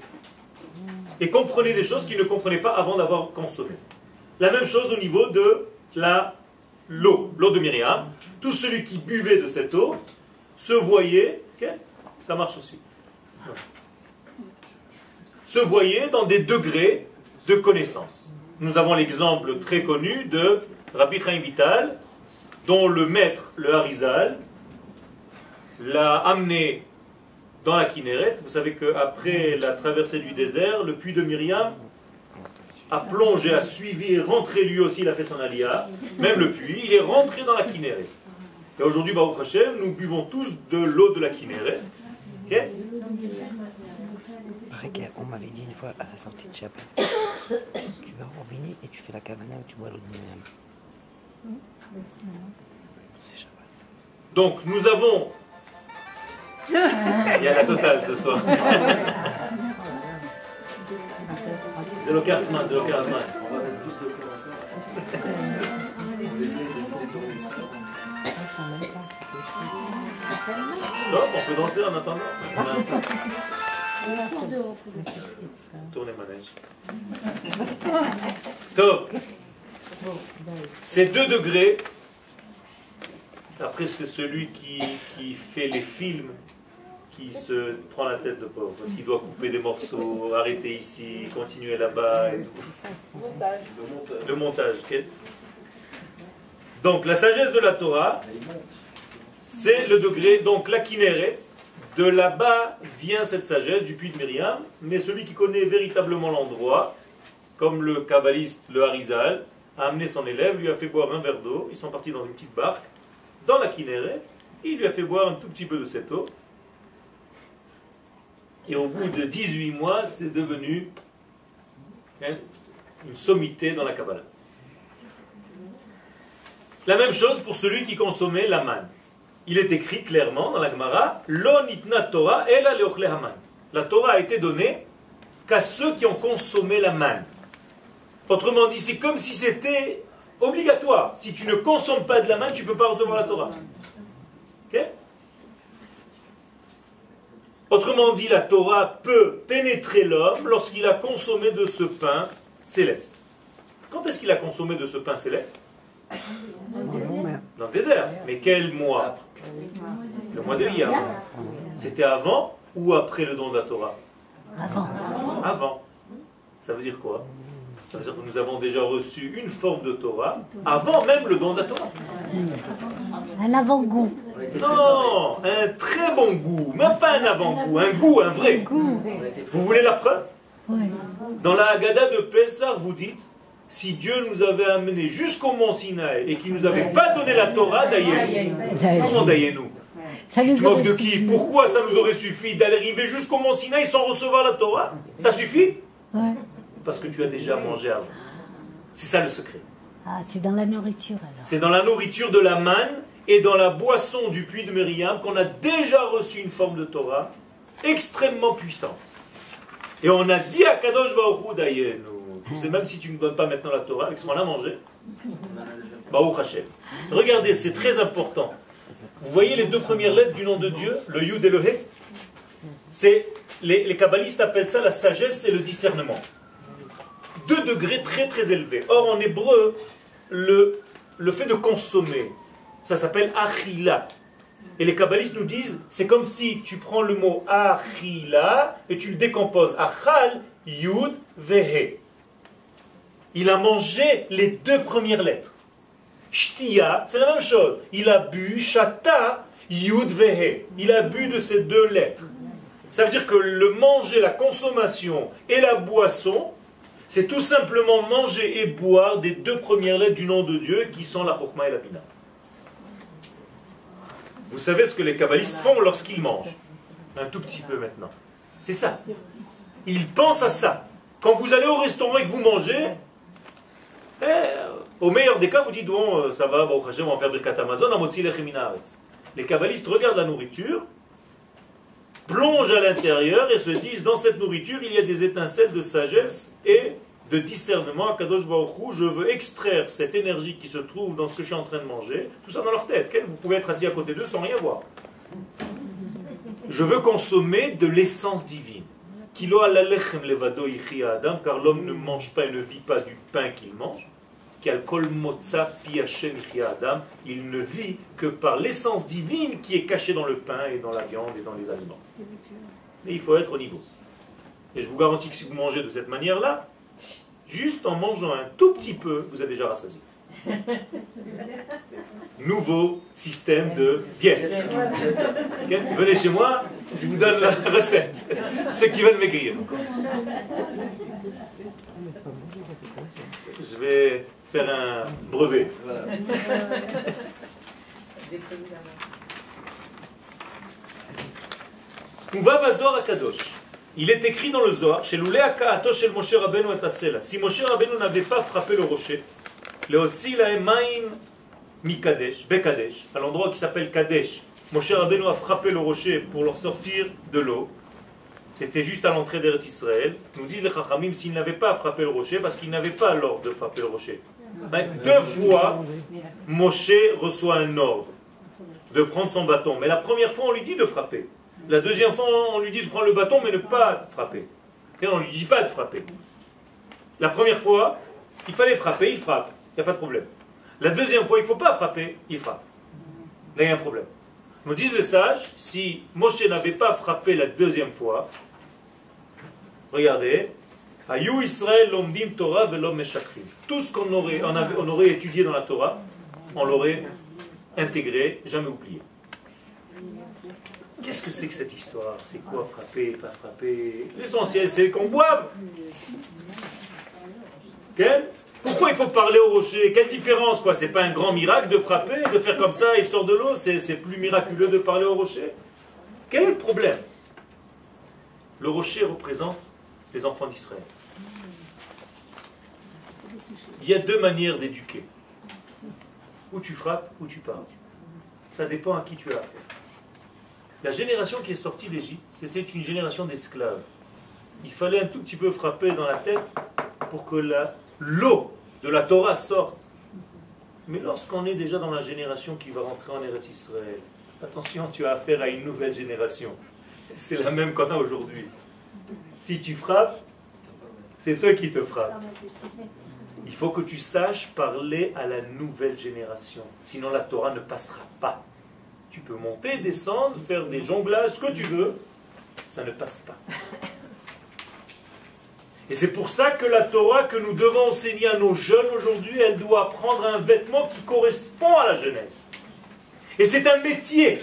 et comprenaient des choses qu'ils ne comprenaient pas avant d'avoir consommé. La même chose au niveau de la l'eau, l'eau de Myriam. Tout celui qui buvait de cette eau se voyait, ça marche aussi, se voyait dans des degrés de connaissance. Nous avons l'exemple très connu de Rabbi Chaim Vital, dont le maître, le Harizal, l'a amené dans la Kinneret. Vous savez qu'après la traversée du désert, le puits de Myriam a plongé, a suivi, est rentré lui aussi, il a fait son alia, même le puits, il est rentré dans la Kinneret. Et aujourd'hui, Baruch Hashem, nous buvons tous de l'eau de la Kinneret. Ok? Regarde, on m'avait dit une fois à la sortie de Shabbat, tu vas au robinet et tu fais la cavana où tu bois l'eau de. C'est Shabbat. Donc, nous avons. Il y a la totale ce soir. C'est le Karzman, c'est le Karzman. On va mettre plus de commentaires. On peut danser en attendant. Tournez manège. Top. Ces deux degrés, après c'est celui qui, qui fait les films qui se prend la tête de pauvre parce qu'il doit couper des morceaux, arrêter ici, continuer là-bas et tout. Montage. Le montage. Donc la sagesse de la Torah, c'est le degré, donc la Kinneret, de là-bas vient cette sagesse du puits de Myriam, mais celui qui connaît véritablement l'endroit, comme le kabbaliste, le Harizal, a amené son élève, lui a fait boire un verre d'eau, ils sont partis dans une petite barque, dans la Kinneret, et il lui a fait boire un tout petit peu de cette eau, et au bout de 18 mois, c'est devenu hein, une sommité dans la Kabbalah. La même chose pour celui qui consommait la manne. Il est écrit clairement dans la Gemara Lo nitna Torah ela haman. La Torah a été donnée qu'à ceux qui ont consommé la manne. Autrement dit, c'est comme si c'était obligatoire. Si tu ne consommes pas de la manne, tu ne peux pas recevoir la Torah. Autrement dit, la Torah peut pénétrer l'homme lorsqu'il a consommé de ce pain céleste. Quand est-ce qu'il a consommé de ce pain céleste? Dans le désert. Mais quel mois Le mois de Iyar. C'était avant ou après le don de la Torah Avant. Avant. Ça veut dire quoi Ça veut dire que nous avons déjà reçu une forme de Torah avant même le don de la Torah. Un avant-goût. Non, un très bon goût, même pas un avant-goût, un goût, un vrai. Goût. Vous voulez la preuve Oui. Dans la Haggadah de Pessah, vous dites si Dieu nous avait amenés jusqu'au mont Sinaï et qu'il nous avait pas donné la Torah, d'ailleurs, comment d'ailleurs-nous Ça Tu nous te de qui. Pourquoi ça nous aurait suffi d'arriver jusqu'au mont Sinaï sans recevoir la Torah Ça suffit Ouais. Parce que tu as déjà mangé avant. C'est ça le secret. Ah, c'est dans la nourriture alors. C'est dans la nourriture de la manne et dans la boisson du puits de Myriam qu'on a déjà reçu une forme de Torah extrêmement puissante. Et on a dit à Kadosh Baruch Hu, tu sais, même si tu ne me donnes pas maintenant la Torah, avec ce qu'on a mangé, Baruch Hashem. Regardez, c'est très important. Vous voyez les deux premières lettres du nom de Dieu, le Yud et le He? C'est les, les kabbalistes appellent ça la sagesse et le discernement. Deux degrés très très élevés. Or en hébreu, le, le fait de consommer, ça s'appelle achila. Et les kabbalistes nous disent, c'est comme si tu prends le mot achila et tu le décomposes. Achal, yud, vehe. Il a mangé les deux premières lettres. Shtia, c'est la même chose. Il a bu shata, yud, vehe. Il a bu de ces deux lettres. Ça veut dire que le manger, la consommation et la boisson, c'est tout simplement manger et boire des deux premières lettres du nom de Dieu qui sont la Chokhmah et la Bina. Vous savez ce que les kabbalistes font lorsqu'ils mangent? Un tout petit peu maintenant. C'est ça. Ils pensent à ça. Quand vous allez au restaurant et que vous mangez, eh, au meilleur des cas, vous dites bon, euh, ça va, Hashem, on va faire Birkat Amazon, Haaretz. Les kabbalistes regardent la nourriture, plongent à l'intérieur et se disent dans cette nourriture, il y a des étincelles de sagesse et de discernement. Kadosh Baruch je veux extraire cette énergie qui se trouve dans ce que je suis en train de manger, tout ça dans leur tête. Vous pouvez être assis à côté d'eux sans rien voir. Je veux consommer de l'essence divine. Car l'homme ne mange pas et ne vit pas du pain qu'il mange, il ne vit que par l'essence divine qui est cachée dans le pain et dans la viande et dans les aliments. Mais il faut être au niveau. Et je vous garantis que si vous mangez de cette manière-là, juste en mangeant un tout petit peu, vous êtes déjà rassasié. Nouveau système de diète. Venez chez moi, je vous donne la recette. Ceux qui veulent maigrir. Je vais faire un brevet. Voilà. Il est écrit dans le Zohar, chez Moshe Rabbeinu et. Si Moshe Rabbeinu n'avait pas frappé le rocher, le Otsi Laemaim Mikadesh, Bekadesh, à l'endroit qui s'appelle Kadesh, Moshe Rabbeinu a frappé le rocher pour leur sortir de l'eau. C'était juste à l'entrée d'Eretz Israël. Nous disent les Chachamim s'il n'avait pas frappé le rocher, parce qu'il n'avait pas l'ordre de frapper le rocher. Ben, deux fois, Moshe reçoit un ordre de prendre son bâton. Mais la première fois, on lui dit de frapper. La deuxième fois, on lui dit de prendre le bâton, mais ne pas frapper. On ne lui dit pas de frapper. La première fois, il fallait frapper, il frappe. N'y a pas de problème. La deuxième fois, il ne faut pas frapper, il frappe. Il y a un problème. Nous disent les sages, si Moshe n'avait pas frappé la deuxième fois, regardez, Ayu Israël lomdim Torah velom meshakrim. Tout ce qu'on aurait, étudié dans la Torah, on l'aurait intégré, jamais oublié. Qu'est-ce que c'est que cette histoire? C'est quoi frapper, pas frapper? L'essentiel, c'est qu'on boive. Quel Pourquoi il faut parler au rocher? Quelle différence quoi? C'est pas un grand miracle de frapper, de faire comme ça, il sort de l'eau C'est plus miraculeux de parler au rocher? Quel est le problème? Le rocher représente les enfants d'Israël. Il y a deux manières d'éduquer. Ou tu frappes, ou tu parles. Ça dépend à qui tu as affaire. La génération qui est sortie d'Égypte, c'était une génération d'esclaves. Il fallait un tout petit peu frapper dans la tête pour que la- l'eau de la Torah sorte. Mais lorsqu'on est déjà dans la génération qui va rentrer en Eretz Israël, attention, tu as affaire à une nouvelle génération. C'est la même qu'on a aujourd'hui. Si tu frappes, c'est toi qui te frappes. Il faut que tu saches parler à la nouvelle génération. Sinon la Torah ne passera pas. Tu peux monter, descendre, faire des jonglages, ce que tu veux. Ça ne passe pas. Et c'est pour ça que la Torah que nous devons enseigner à nos jeunes aujourd'hui, elle doit prendre un vêtement qui correspond à la jeunesse. Et c'est un métier.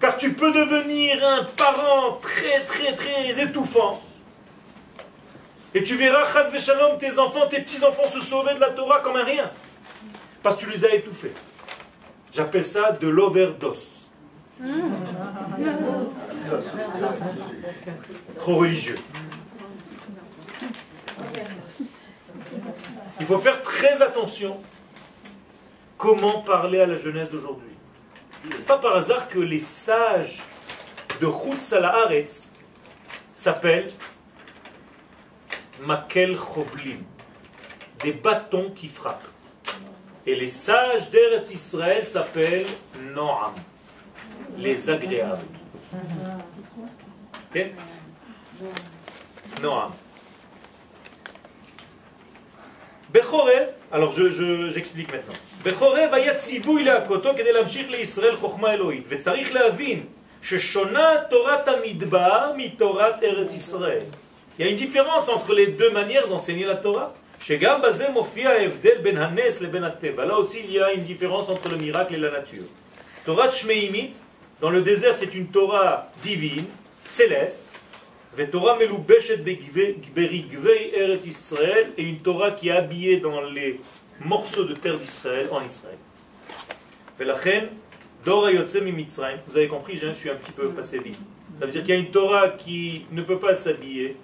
Car tu peux devenir un parent très très très étouffant. Et tu verras, chas v'shalom, tes enfants, tes petits-enfants se sauver de la Torah comme un rien. Parce que tu les as étouffés. J'appelle ça de l'overdose. Trop religieux. Il faut faire très attention comment parler à la jeunesse d'aujourd'hui. C'est pas par hasard que les sages de Chutz al s'appellent Makel Chovlim, des bâtons qui frappent. Et les sages d'Eretz Israël s'appellent Noam, les agréables. Noam. Bechorev, alors je- je- j'explique maintenant. בחורב היה ציווי להכותו כדי להמשיך לישראל חוכמה אלוהית, וצריך להבין ששונה תורת המדבר מתורת ארץ ישראל. Il y a une différence entre les deux manières d'enseigner la Torah. שגם בזה מופיע ההבדל בין הנס לבין הטבע. Là aussi, il y a une différence entre le miracle et la nature. Torah Shmeimit, dans le désert, c'est une Torah divine, céleste. Torah melubeshet berigvei Eretz Israël, et une Torah qui est habillée dans les morceaux de terre d'Israël en Israël. Dora. Vous avez compris, je suis un petit peu passé vite. Ça veut dire qu'il y a une Torah qui ne peut pas s'habiller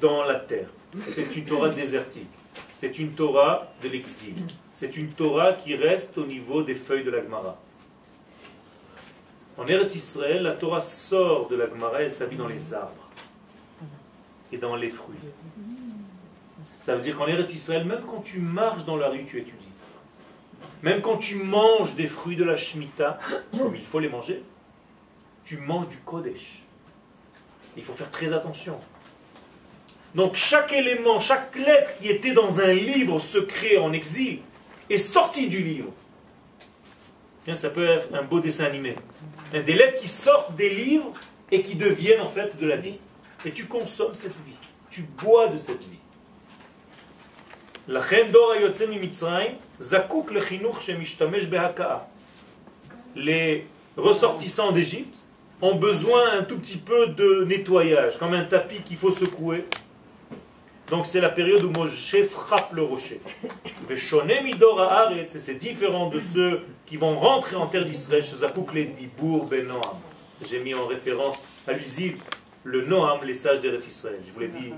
dans la terre. C'est une Torah désertique. C'est une Torah de l'exil. C'est une Torah qui reste au niveau des feuilles de la Gemara. En Eretz Israël, la Torah sort de la Gemara, elle s'habille dans les arbres et dans les fruits. Ça veut dire qu'en Eretz Israël, même quand tu marches dans la rue, tu étudies. Même quand tu manges des fruits de la Shemitah, comme il faut les manger, tu manges du Kodesh. Il faut faire très attention. Donc chaque élément, chaque lettre qui était dans un livre secret en exil est sortie du livre. Bien, ça peut être un beau dessin animé. Des lettres qui sortent des livres et qui deviennent en fait de la vie. Et tu consommes cette vie. Tu bois de cette vie. לכן דור היוצא ממצרים זקוק לחינוך שמשתמש בהכאה. Les ressortissants d'Égypte ont besoin un tout petit peu de nettoyage, comme un tapis qu'il faut secouer. Donc c'est la période où Moshe frappe le rocher. Veshone midor haaretz, et c'est différent de ceux qui vont rentrer en terre d'Israël, chez Zakouk les Dibour ben Noam. J'ai mis en référence allusive le Noam, hein, les sages d'Eretz Israël. Je vous l'ai dit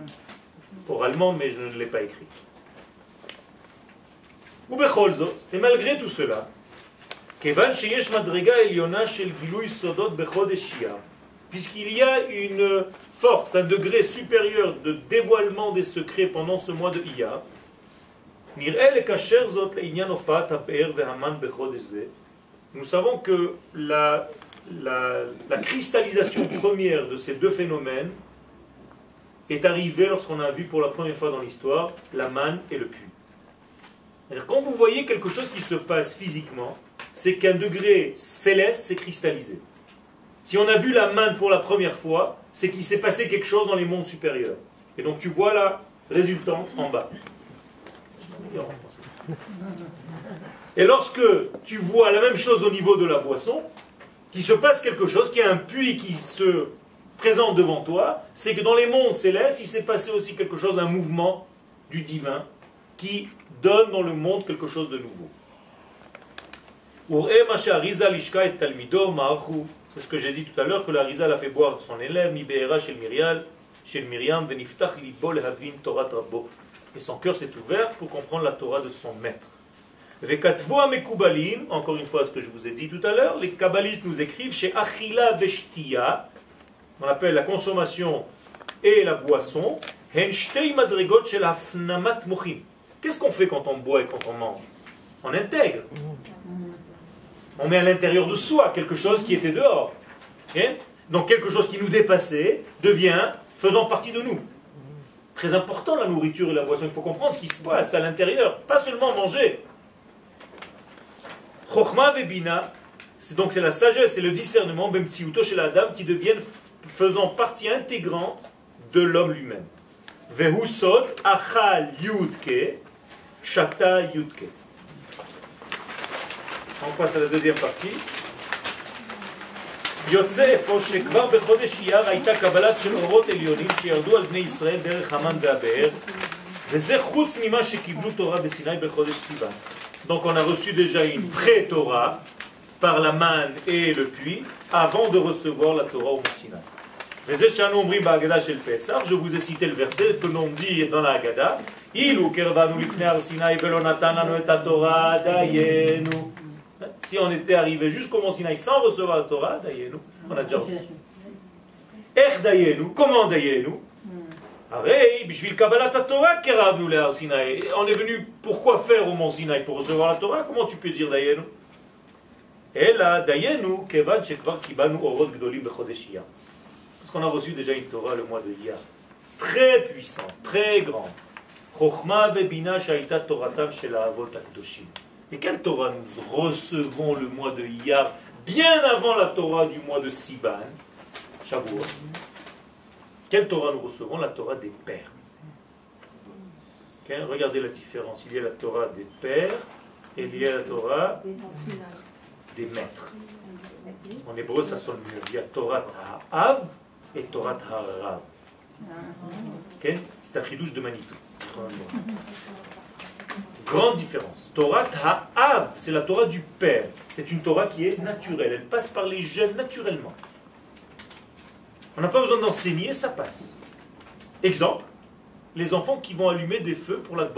oralement, mais je ne l'ai pas écrit. Et malgré tout cela, puisqu'il y a une force, un degré supérieur de dévoilement des secrets pendant ce mois de Iyar, nous savons que la la, cristallisation première de ces deux phénomènes est arrivée lorsqu'on a vu pour la première fois dans l'histoire la manne et le puits. Quand vous voyez quelque chose qui se passe physiquement, c'est qu'un degré céleste s'est cristallisé. Si on a vu la manne pour la première fois, c'est qu'il s'est passé quelque chose dans les mondes supérieurs. Et donc tu vois la résultante en bas. Et lorsque tu vois la même chose au niveau de la boisson, qu'il se passe quelque chose, qu'il y a un puits qui se présente devant toi, c'est que dans les mondes célestes, il s'est passé aussi quelque chose, un mouvement du divin qui donne dans le monde quelque chose de nouveau. C'est ce que j'ai dit tout à l'heure, que la Riza l'a fait boire son élève, shel Miriam, shel Miriam, veniftach libo lehavin Torah rabbo. Et son cœur s'est ouvert pour comprendre la Torah de son maître. Vekatvu amekubalim, encore une fois ce que je vous ai dit tout à l'heure, les kabbalistes nous écrivent chez Achila veshtia, on appelle la consommation et la boisson, madrigot shel hafnamat mochim. Qu'est-ce qu'on fait quand on boit et quand on mange? On intègre. On met à l'intérieur de soi quelque chose qui était dehors. Ok Donc quelque chose qui nous dépassait devient faisant partie de nous. Très important la nourriture et la boisson. Il faut comprendre ce qui se passe à l'intérieur, pas seulement manger. Chokhma vebina, c'est donc c'est la sagesse et le discernement, bemtsiuto chez la dame, qui deviennent faisant partie intégrante de l'homme lui-même. Vehusod achal yudke, shata yudke. On passe à la deuxième partie. יוצא אפוא שכבר בחודש אייר הייתה קבלת של אורות עליונים שירדו על בני ישראל דרך המן והבאר וזה חוץ ממה שקיבלו תורה בסיני בחודש סיוון. Donc on a reçu déjà une pré-Torah par la manne et le puits avant de recevoir la Torah au Mont je vous ai cité le verset que l'on dit dans la Haggadah. Si on était arrivé jusqu'au Mont Sinaï sans recevoir la Torah, on a déjà reçu. Er comment dayenu? Ah, on est venu pourquoi faire au mont Sinaï Pour recevoir la Torah? Comment tu peux dire Dayenu? Parce qu'on a reçu déjà une Torah le mois de Iyar. Très puissant, très grand. Et quelle Torah nous recevons le mois de Iyar, bien avant la Torah du mois de Siban Shavuot. Quelle Torah nous recevons? La Torah des pères. Regardez la différence. Il y a la Torah des pères et il y a la Torah des maîtres. En hébreu, ça sonne mieux. Il y a Torah Ha'av et Torah Ha'rav. C'est un chidouche de Manitou. Grande différence. Torah Ha'av, c'est la Torah du Père. C'est une Torah qui est naturelle. Elle passe par les jeunes naturellement. On n'a pas besoin d'enseigner, ça passe. Exemple, les enfants qui vont allumer des feux pour la.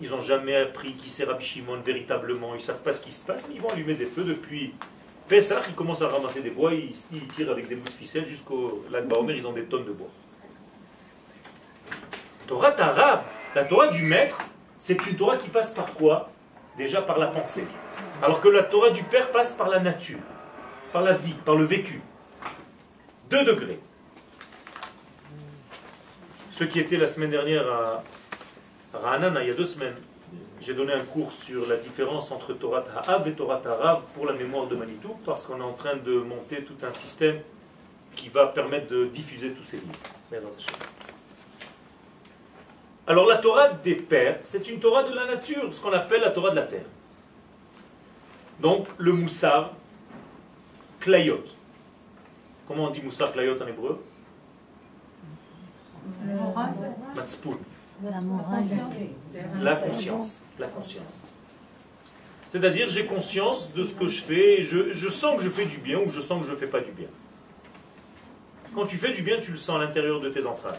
Ils n'ont jamais appris qui c'est Rabbi Shimon véritablement. Ils ne savent pas ce qui se passe, mais ils vont allumer des feux depuis Pessah. Ils commencent à ramasser des bois, ils, tirent avec des bouts de ficelle jusqu'au lac ils ont des tonnes de bois. Torah Tarab, la Torah du maître, c'est une Torah qui passe par quoi? Déjà par la pensée. Alors que la Torah du Père passe par la nature, par la vie, par le vécu. Deux degrés. Ceux qui étaient la semaine dernière à Ra'anana, il y a deux semaines, j'ai donné un cours sur la différence entre Torah Ha'av et Torah Harav pour la mémoire de Manitou, parce qu'on est en train de monter tout un système qui va permettre de diffuser tous ces livres. Alors la Torah des pères, c'est une Torah de la nature, ce qu'on appelle la Torah de la terre. Donc le Moussar, Klayot. Comment on dit Moussar Klayot en hébreu Matzpun. La morale. La conscience. La conscience. C'est-à-dire, j'ai conscience de ce que je fais, et je, je sens que je fais du bien ou je sens que je ne fais pas du bien. Quand tu fais du bien, tu le sens à l'intérieur de tes entrailles.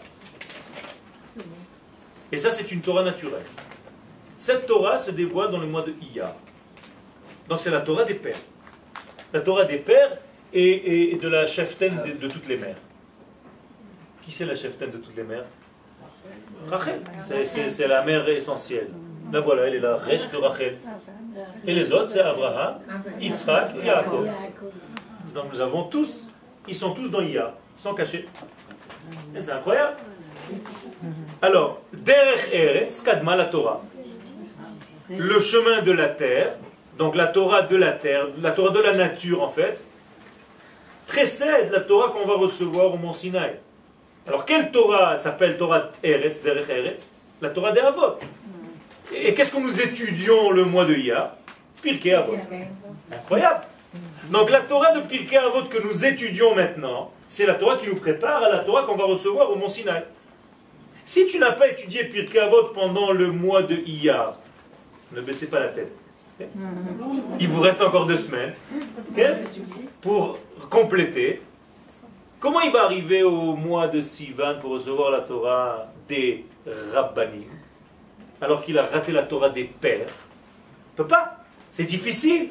Et ça, c'est une Torah naturelle. Cette Torah se dévoile dans le mois de Iyar. Donc, c'est la Torah des pères. La Torah des pères et, de la cheftaine de, de toutes les mères. Qui c'est la cheftaine de toutes les mères? Rachel. C'est- la mère essentielle. La voilà, elle est la Resh de Rachel. Et les autres, c'est Abraham, Yitzhak et Yaakov. Donc nous avons tous, ils sont tous dans sont cachés. Et C'est incroyable. Alors, Derech Eretz, Kadma la Torah. Le chemin de la terre, donc la Torah de la terre, la Torah de la nature en fait, précède la Torah qu'on va recevoir au Mont Sinaï. Alors, quelle Torah s'appelle Torah Eretz, Derech Eretz? La Torah des Avot. Et qu'est-ce que nous étudions le mois de Iyar Pirkei Avot. Incroyable. Donc la Torah de Pirkei Avot que nous étudions maintenant, c'est la Torah qui nous prépare à la Torah qu'on va recevoir au Mont Sinaï. Si tu n'as pas étudié Pirkei Avot pendant le mois de Iyar, ne baissez pas la tête. Il vous reste encore deux semaines ok, pour compléter. Comment il va arriver au mois de Sivan pour recevoir la Torah des Rabbanim alors qu'il a raté la Torah des pères? Il peut pas. C'est difficile.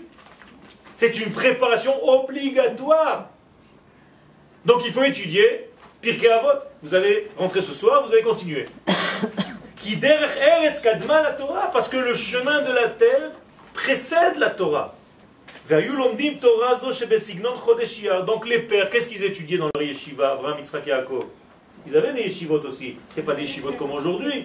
C'est une préparation obligatoire. Donc il faut étudier Pirkei Avot. Vous allez rentrer ce soir, vous allez continuer. Qui derech eretz kadma la Torah, parce que le chemin de la terre précède la Torah. Donc les pères, qu'est-ce qu'ils étudiaient dans leur yeshiva, Avraham, Yitzhak Ils avaient des yeshivot aussi. C'était pas des yeshivot comme aujourd'hui.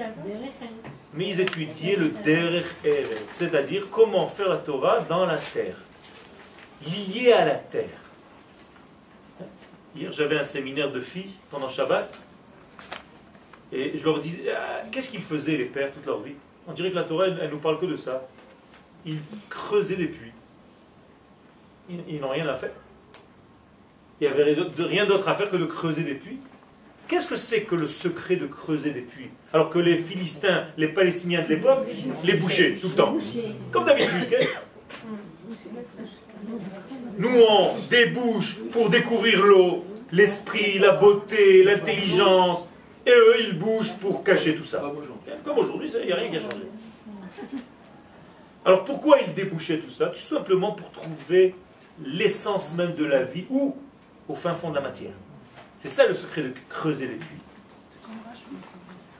Mais ils étudiaient le derech eretz, c'est-à-dire comment faire la Torah dans la terre, liée à la terre. Hier, j'avais un séminaire de filles pendant Shabbat. Et je leur disais, ah, qu'est-ce qu'ils faisaient les pères toute leur vie? On dirait que la Torah, elle, elle nous parle que de ça. Ils creusaient des puits. Ils, n'ont rien à faire. Il n'y avait rien d'autre- à faire que de creuser des puits. Qu'est-ce que c'est que le secret de creuser des puits Alors que les Philistins, les Palestiniens de l'époque, les bouchaient tout le temps. Comme d'habitude. ok Nous, on débouche pour découvrir l'eau, l'esprit, la beauté, l'intelligence. Et eux, ils bougent pour cacher tout ça. Comme aujourd'hui, il n'y a rien qui a changé. Alors pourquoi ils débouchaient tout ça? Tout simplement pour trouver l'essence même de la vie ou au fin fond de la matière. C'est ça le secret de creuser les puits.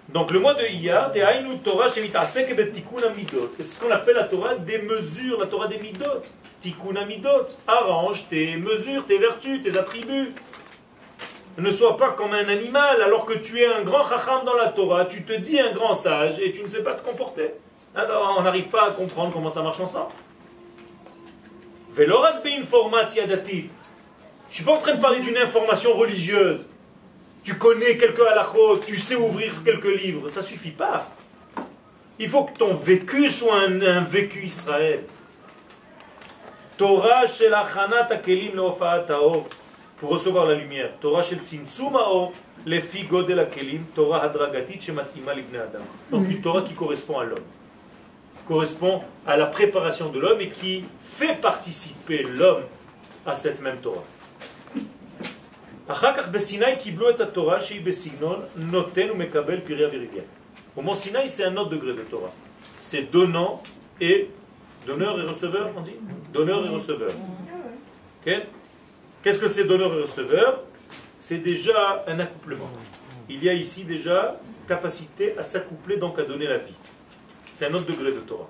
Donc le mois de Iyar. C'est ce qu'on appelle la Torah des mesures, la Torah des midot. Tikkun amidot. Arrange tes mesures, tes vertus, tes attributs. Ne sois pas comme un animal alors que tu es un grand chacham dans la Torah, tu te dis un grand sage et tu ne sais pas te comporter. Alors on n'arrive pas à comprendre comment ça marche ensemble. Je suis pas en train de parler d'une information religieuse. Tu connais quelques halachot, tu sais ouvrir quelques livres. Ça suffit pas. Il faut que ton vécu soit un, un vécu Israël. Torah shel achanat hakelim leofa'at haor. Pour recevoir la lumière. Torah shel tzimtzum haor. Lefi godel hakelim. Torah hadragatit shematima livnei adam. Donc une Torah qui correspond à l'homme correspond à la préparation de l'homme et qui fait participer l'homme à cette même Torah. Au Mont Sinaï, c'est un autre degré de Torah. C'est donnant et donneur et receveur, on dit? Donneur et receveur. Qu'est-ce que c'est donneur et receveur? C'est déjà un accouplement. Il y a ici déjà capacité à s'accoupler, donc à donner la vie. C'est un autre degré de Torah.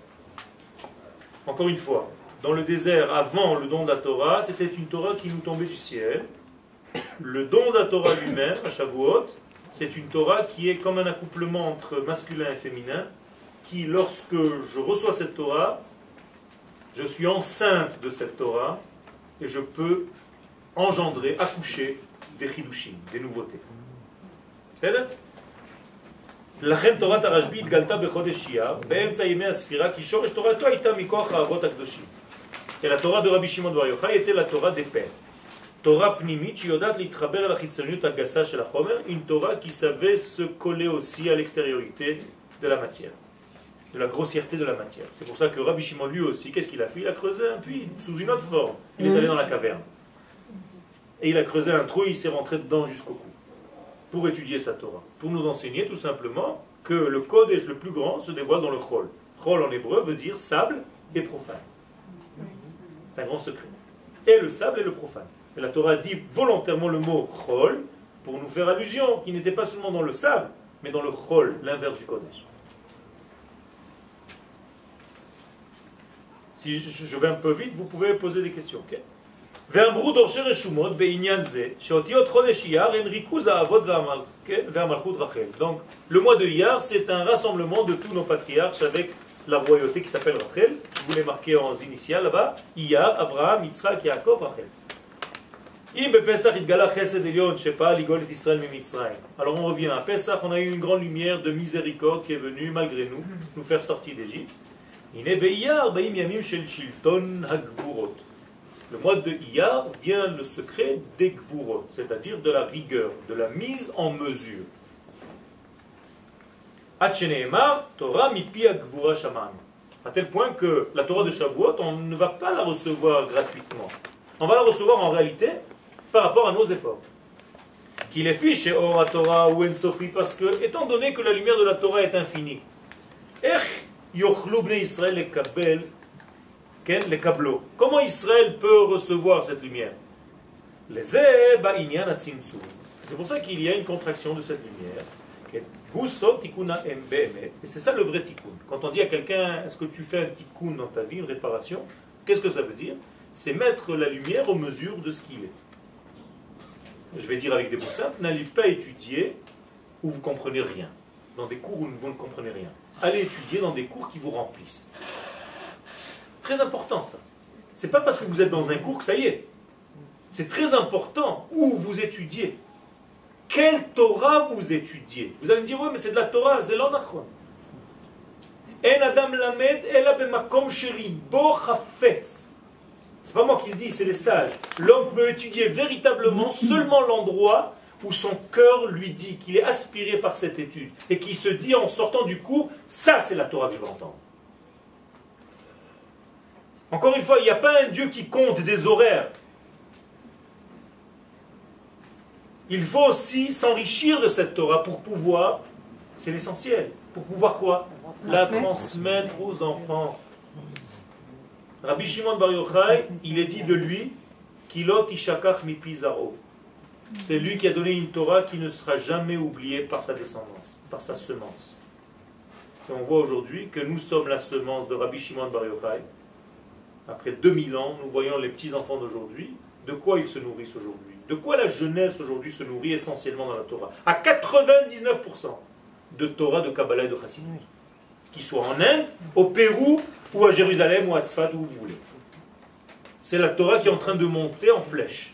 Encore une fois, dans le désert, avant le don de la Torah, c'était une Torah qui nous tombait du ciel. Le don de la Torah lui-même, à Shavuot, c'est une Torah qui est comme un accouplement entre masculin et féminin, qui, lorsque je reçois cette Torah, je suis enceinte de cette Torah et je peux engendrer, accoucher des chidushim, des nouveautés. C'est לכן תורת הרשב"י התגלתה בחודש אייר, באמצע ימי הספירה, כי שורש תורתו הייתה מכוח האבות הקדושים. Et la Torah de Rabbi Shimon Bar Yochai était la Torah des pères. Torah pnimit שיודעת להתחבר אל החיצוניות הגסה של החומר, une Torah qui savait se coller aussi à l'extériorité de la matière, de la grossièreté de la matière. C'est pour ça que Rabbi Shimon lui aussi, qu'est-ce qu'il a fait Il a creusé un puits sous une autre forme. Il est allé dans la caverne. Et il a creusé un trou, il s'est rentré dedans jusqu'au cou. Pour étudier sa Torah. Pour nous enseigner tout simplement que le Kodesh le plus grand se dévoile dans le Chol. Chol en hébreu veut dire sable et profane. C'est un grand secret. Et le sable et le profane. Et la Torah dit volontairement le mot Chol pour nous faire allusion qu'il n'était pas seulement dans le sable, mais dans le Chol, l'inverse du Kodesh. Si je vais un peu vite, vous pouvez poser des questions. ok? ואמרו דורשי רשומות בעניין זה, שאותיות חודש אייר הן ריכוז האבות והמל... כן? והמלכות רחל. Donc, le mois de Iyar, c'est un rassemblement de tous nos patriarches avec la royauté qui s'appelle Rachel. Vous les marquez en initiales là-bas. Iyar, Abraham, Yitzhak, Yaakov, Rachel. אם בפסח התגלה חסד עליון שפעל לגאול את ישראל ממצרים. Alors on revient à Pessah, on a eu une grande lumière de miséricorde qui est venue malgré nous, nous faire sortir d'Égypte. הנה באייר באים ימים של שלטון הגבורות. Le mois de Iyar vient le secret des gvurot, c'est-à-dire de la rigueur, de la mise en mesure. Torah. À tel point que la Torah de Shavuot, on ne va pas la recevoir gratuitement. On va la recevoir en réalité par rapport à nos efforts. Qu'il est fiché or à Torah ou en Sophie, parce que, étant donné que la lumière de la Torah est infinie, les câbleaux. Comment Israël peut recevoir cette lumière? Les C'est pour ça qu'il y a une contraction de cette lumière. Et c'est ça le vrai tikkun. Quand on dit à quelqu'un, est-ce que tu fais un tikkun dans ta vie, une réparation Qu'est-ce que ça veut dire? C'est mettre la lumière aux mesures de ce qu'il est. Je vais dire avec des mots simples, n'allez pas étudier où vous comprenez rien. Dans des cours où vous ne comprenez rien. Allez étudier dans des cours qui vous remplissent. Très important ça. C'est pas parce que vous êtes dans un cours que ça y est. C'est très important où vous étudiez. Quelle Torah vous étudiez Vous allez me dire, ouais, mais c'est de la Torah, c'est l'onachon. En Adam Lamed, ela bemakom chafetz. C'est pas moi qui le dis, c'est les sages. L'homme peut étudier véritablement seulement l'endroit où son cœur lui dit qu'il est aspiré par cette étude et qui se dit en sortant du cours, ça c'est la Torah que je veux entendre. Encore une fois, il n'y a pas un Dieu qui compte des horaires. Il faut aussi s'enrichir de cette Torah pour pouvoir, c'est l'essentiel, pour pouvoir quoi? La transmettre aux enfants. Rabbi Shimon Bar Yochai, il est dit de lui, Kilot Ishakach mi Pizaro. C'est lui qui a donné une Torah qui ne sera jamais oubliée par sa descendance, par sa semence. Et on voit aujourd'hui que nous sommes la semence de Rabbi Shimon Bar Yochai, après 2000 ans, nous voyons les petits-enfants d'aujourd'hui, de quoi ils se nourrissent aujourd'hui De quoi la jeunesse aujourd'hui se nourrit essentiellement dans la Torah À 99% de Torah, de Kabbalah et de Chassidut. Qu'ils soient en Inde, au Pérou, ou à Jérusalem, ou à Tzfat, où vous voulez. C'est la Torah qui est en train de monter en flèche.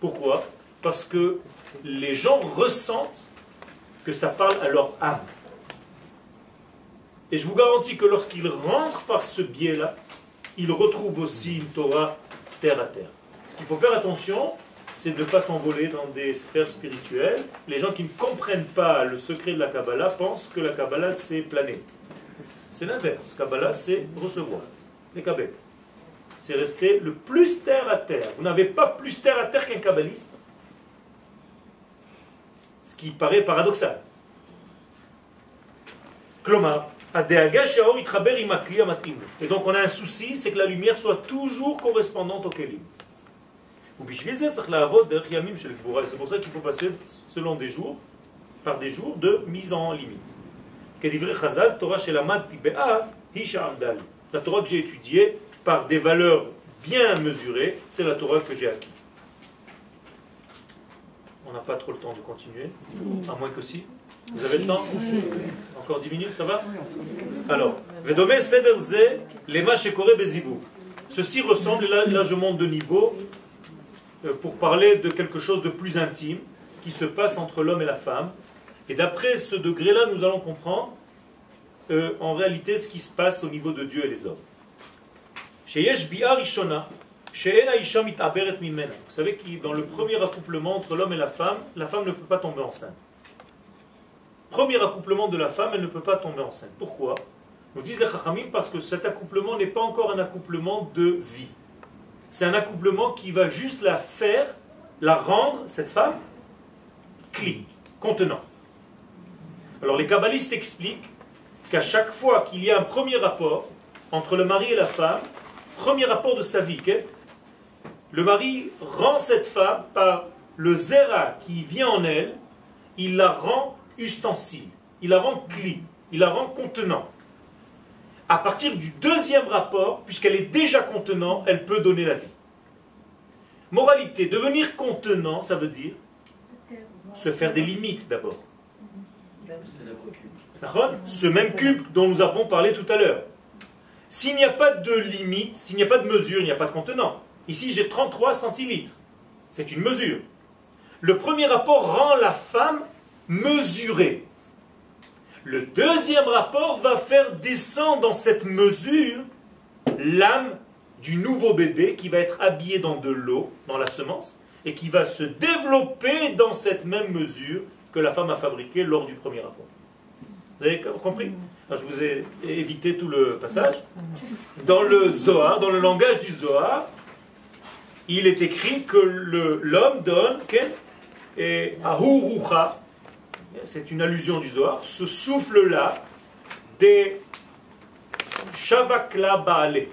Pourquoi? Parce que les gens ressentent que ça parle à leur âme. Et je vous garantis que lorsqu'ils rentrent par ce biais-là, il retrouve aussi une Torah terre à terre. Ce qu'il faut faire attention, c'est de ne pas s'envoler dans des sphères spirituelles. Les gens qui ne comprennent pas le secret de la Kabbalah pensent que la Kabbalah c'est planer. C'est l'inverse. Kabbalah c'est recevoir. Les Kabbales. C'est rester le plus terre à terre. Vous n'avez pas plus terre à terre qu'un kabbaliste. Ce qui paraît paradoxal. Klomar, et donc on a un souci, c'est que la lumière soit toujours correspondante au kelim. C'est pour ça qu'il faut passer selon des jours, par des jours de mise en limite. La Torah que j'ai étudiée par des valeurs bien mesurées, c'est la Torah que j'ai acquise. On n'a pas trop le temps de continuer, à moins que si. Vous avez le temps Encore 10 minutes, ça va Alors, Vedome Sederze, Lema Shekore Bezibou. Ceci ressemble, et là, je monte de niveau, euh, pour parler de quelque chose de plus intime qui se passe entre l'homme et la femme. Et d'après ce degré-là, nous allons comprendre euh, en réalité ce qui se passe au niveau de Dieu et les hommes. Vous savez que dans le premier accouplement entre l'homme et la femme, la femme ne peut pas tomber enceinte. Premier accouplement de la femme, elle ne peut pas tomber enceinte. Pourquoi Nous disent les Chachamim parce que cet accouplement n'est pas encore un accouplement de vie. C'est un accouplement qui va juste la faire, la rendre, cette femme, clean, contenant. Alors les kabbalistes expliquent qu'à chaque fois qu'il y a un premier rapport entre le mari et la femme, premier rapport de sa vie, le mari rend cette femme par le zera qui vient en elle, il la rend ustensile, il la rend cli, il la rend contenant. À partir du deuxième rapport, puisqu'elle est déjà contenant, elle peut donner la vie. Moralité, devenir contenant, ça veut dire se faire des limites d'abord. Ce même cube dont nous avons parlé tout à l'heure. S'il n'y a pas de limite, s'il n'y a pas de mesure, il n'y a pas de contenant. Ici, j'ai 33 centilitres. C'est une mesure. Le premier rapport rend la femme mesurée. Le deuxième rapport va faire descendre dans cette mesure l'âme du nouveau bébé qui va être habillé dans de l'eau, dans la semence, et qui va se développer dans cette même mesure que la femme a fabriquée lors du premier rapport. Vous avez compris? Alors, Je vous ai évité tout le passage. Dans le Zohar, dans le langage du Zohar, il est écrit que le- l'homme donne et ahurucha, c'est une allusion du Zohar, ce souffle-là des shavakla baale,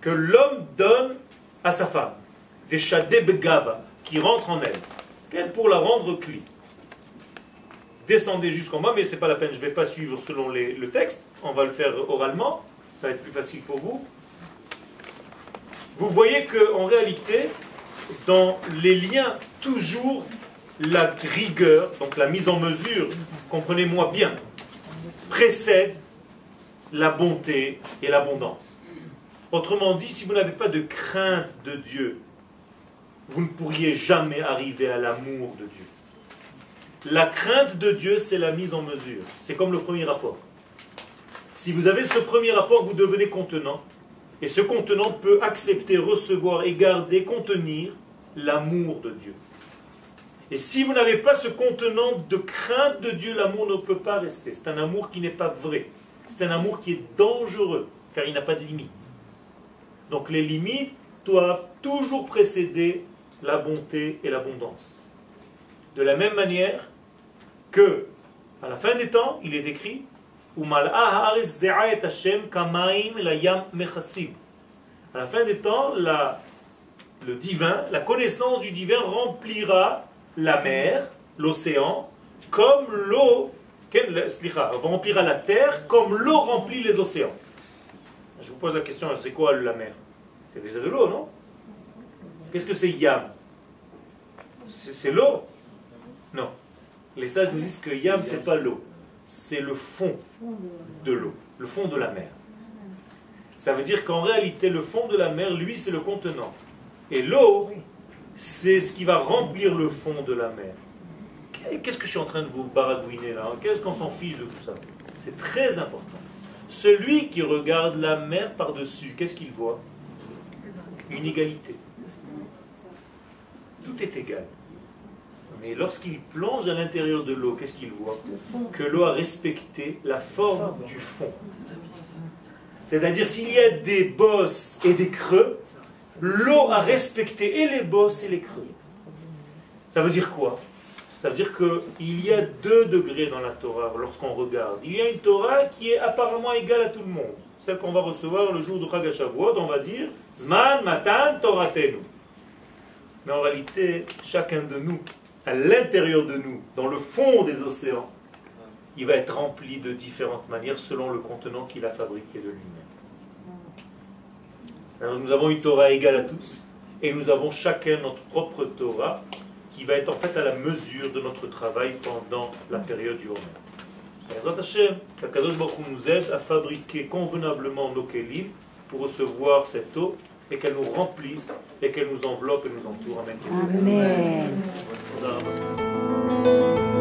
que l'homme donne à sa femme, des shadebgava, qui rentrent en elle, pour la rendre cli. Descendez jusqu'en bas, mais c'est pas la peine, je ne vais pas suivre selon le texte, on va le faire oralement, ça va être plus facile pour vous. Vous voyez qu'en réalité, dans les liens, toujours la rigueur, donc la mise en mesure, comprenez-moi bien, précède la bonté et l'abondance. Autrement dit, si vous n'avez pas de crainte de Dieu, vous ne pourriez jamais arriver à l'amour de Dieu. La crainte de Dieu, c'est la mise en mesure. C'est comme le premier rapport. Si vous avez ce premier rapport, vous devenez contenant. Et ce contenant peut accepter, recevoir et garder, contenir l'amour de Dieu. Et si vous n'avez pas ce contenant de crainte de Dieu, l'amour ne peut pas rester. C'est un amour qui n'est pas vrai. C'est un amour qui est dangereux, car il n'a pas de limite. Donc les limites doivent toujours précéder la bonté et l'abondance. De la même manière que, à la fin des temps, il est écrit. À la fin des temps, le divin, la connaissance du divin remplira la mer, l'océan, comme l'eau, remplira la terre comme l'eau remplit les océans. Je vous pose la question, c'est quoi la mer? C'est déjà de l'eau, non? Qu'est-ce que c'est yam? C'est l'eau? Non. Les sages nous disent que yam, c'est pas l'eau, c'est le fond de l'eau, le fond de la mer. Ça veut dire qu'en réalité, le fond de la mer, lui, c'est le contenant. Et l'eau, c'est ce qui va remplir le fond de la mer. Qu'est-ce que je suis en train de vous baragouiner là Qu'est-ce qu'on s'en fiche de tout ça? C'est très important. Celui qui regarde la mer par-dessus, qu'est-ce qu'il voit? Une égalité. Tout est égal. Mais lorsqu'il plonge à l'intérieur de l'eau, qu'est-ce qu'il voit? Que l'eau a respecté la forme du fond. C'est-à-dire s'il y a des bosses et des creux, l'eau a respecté et les bosses et les creux. Ça veut dire quoi? Ça veut dire qu'il y a deux degrés dans la Torah lorsqu'on regarde. Il y a une Torah qui est apparemment égale à tout le monde. Celle qu'on va recevoir le jour de Chag on va dire Zman Matan Toratenu. Mais en réalité, chacun de nous, à l'intérieur de nous, dans le fond des océans, il va être rempli de différentes manières selon le contenant qu'il a fabriqué de lui-même. Alors, nous avons une Torah égale à tous, et nous avons chacun notre propre Torah qui va être en fait à la mesure de notre travail pendant la période du Homer. Hashem, qu'Akadosh Baruch nous aide à fabriquer convenablement nos kelim pour recevoir cette eau et qu'elle nous remplisse et qu'elle nous enveloppe et nous entoure. Amen. Amen.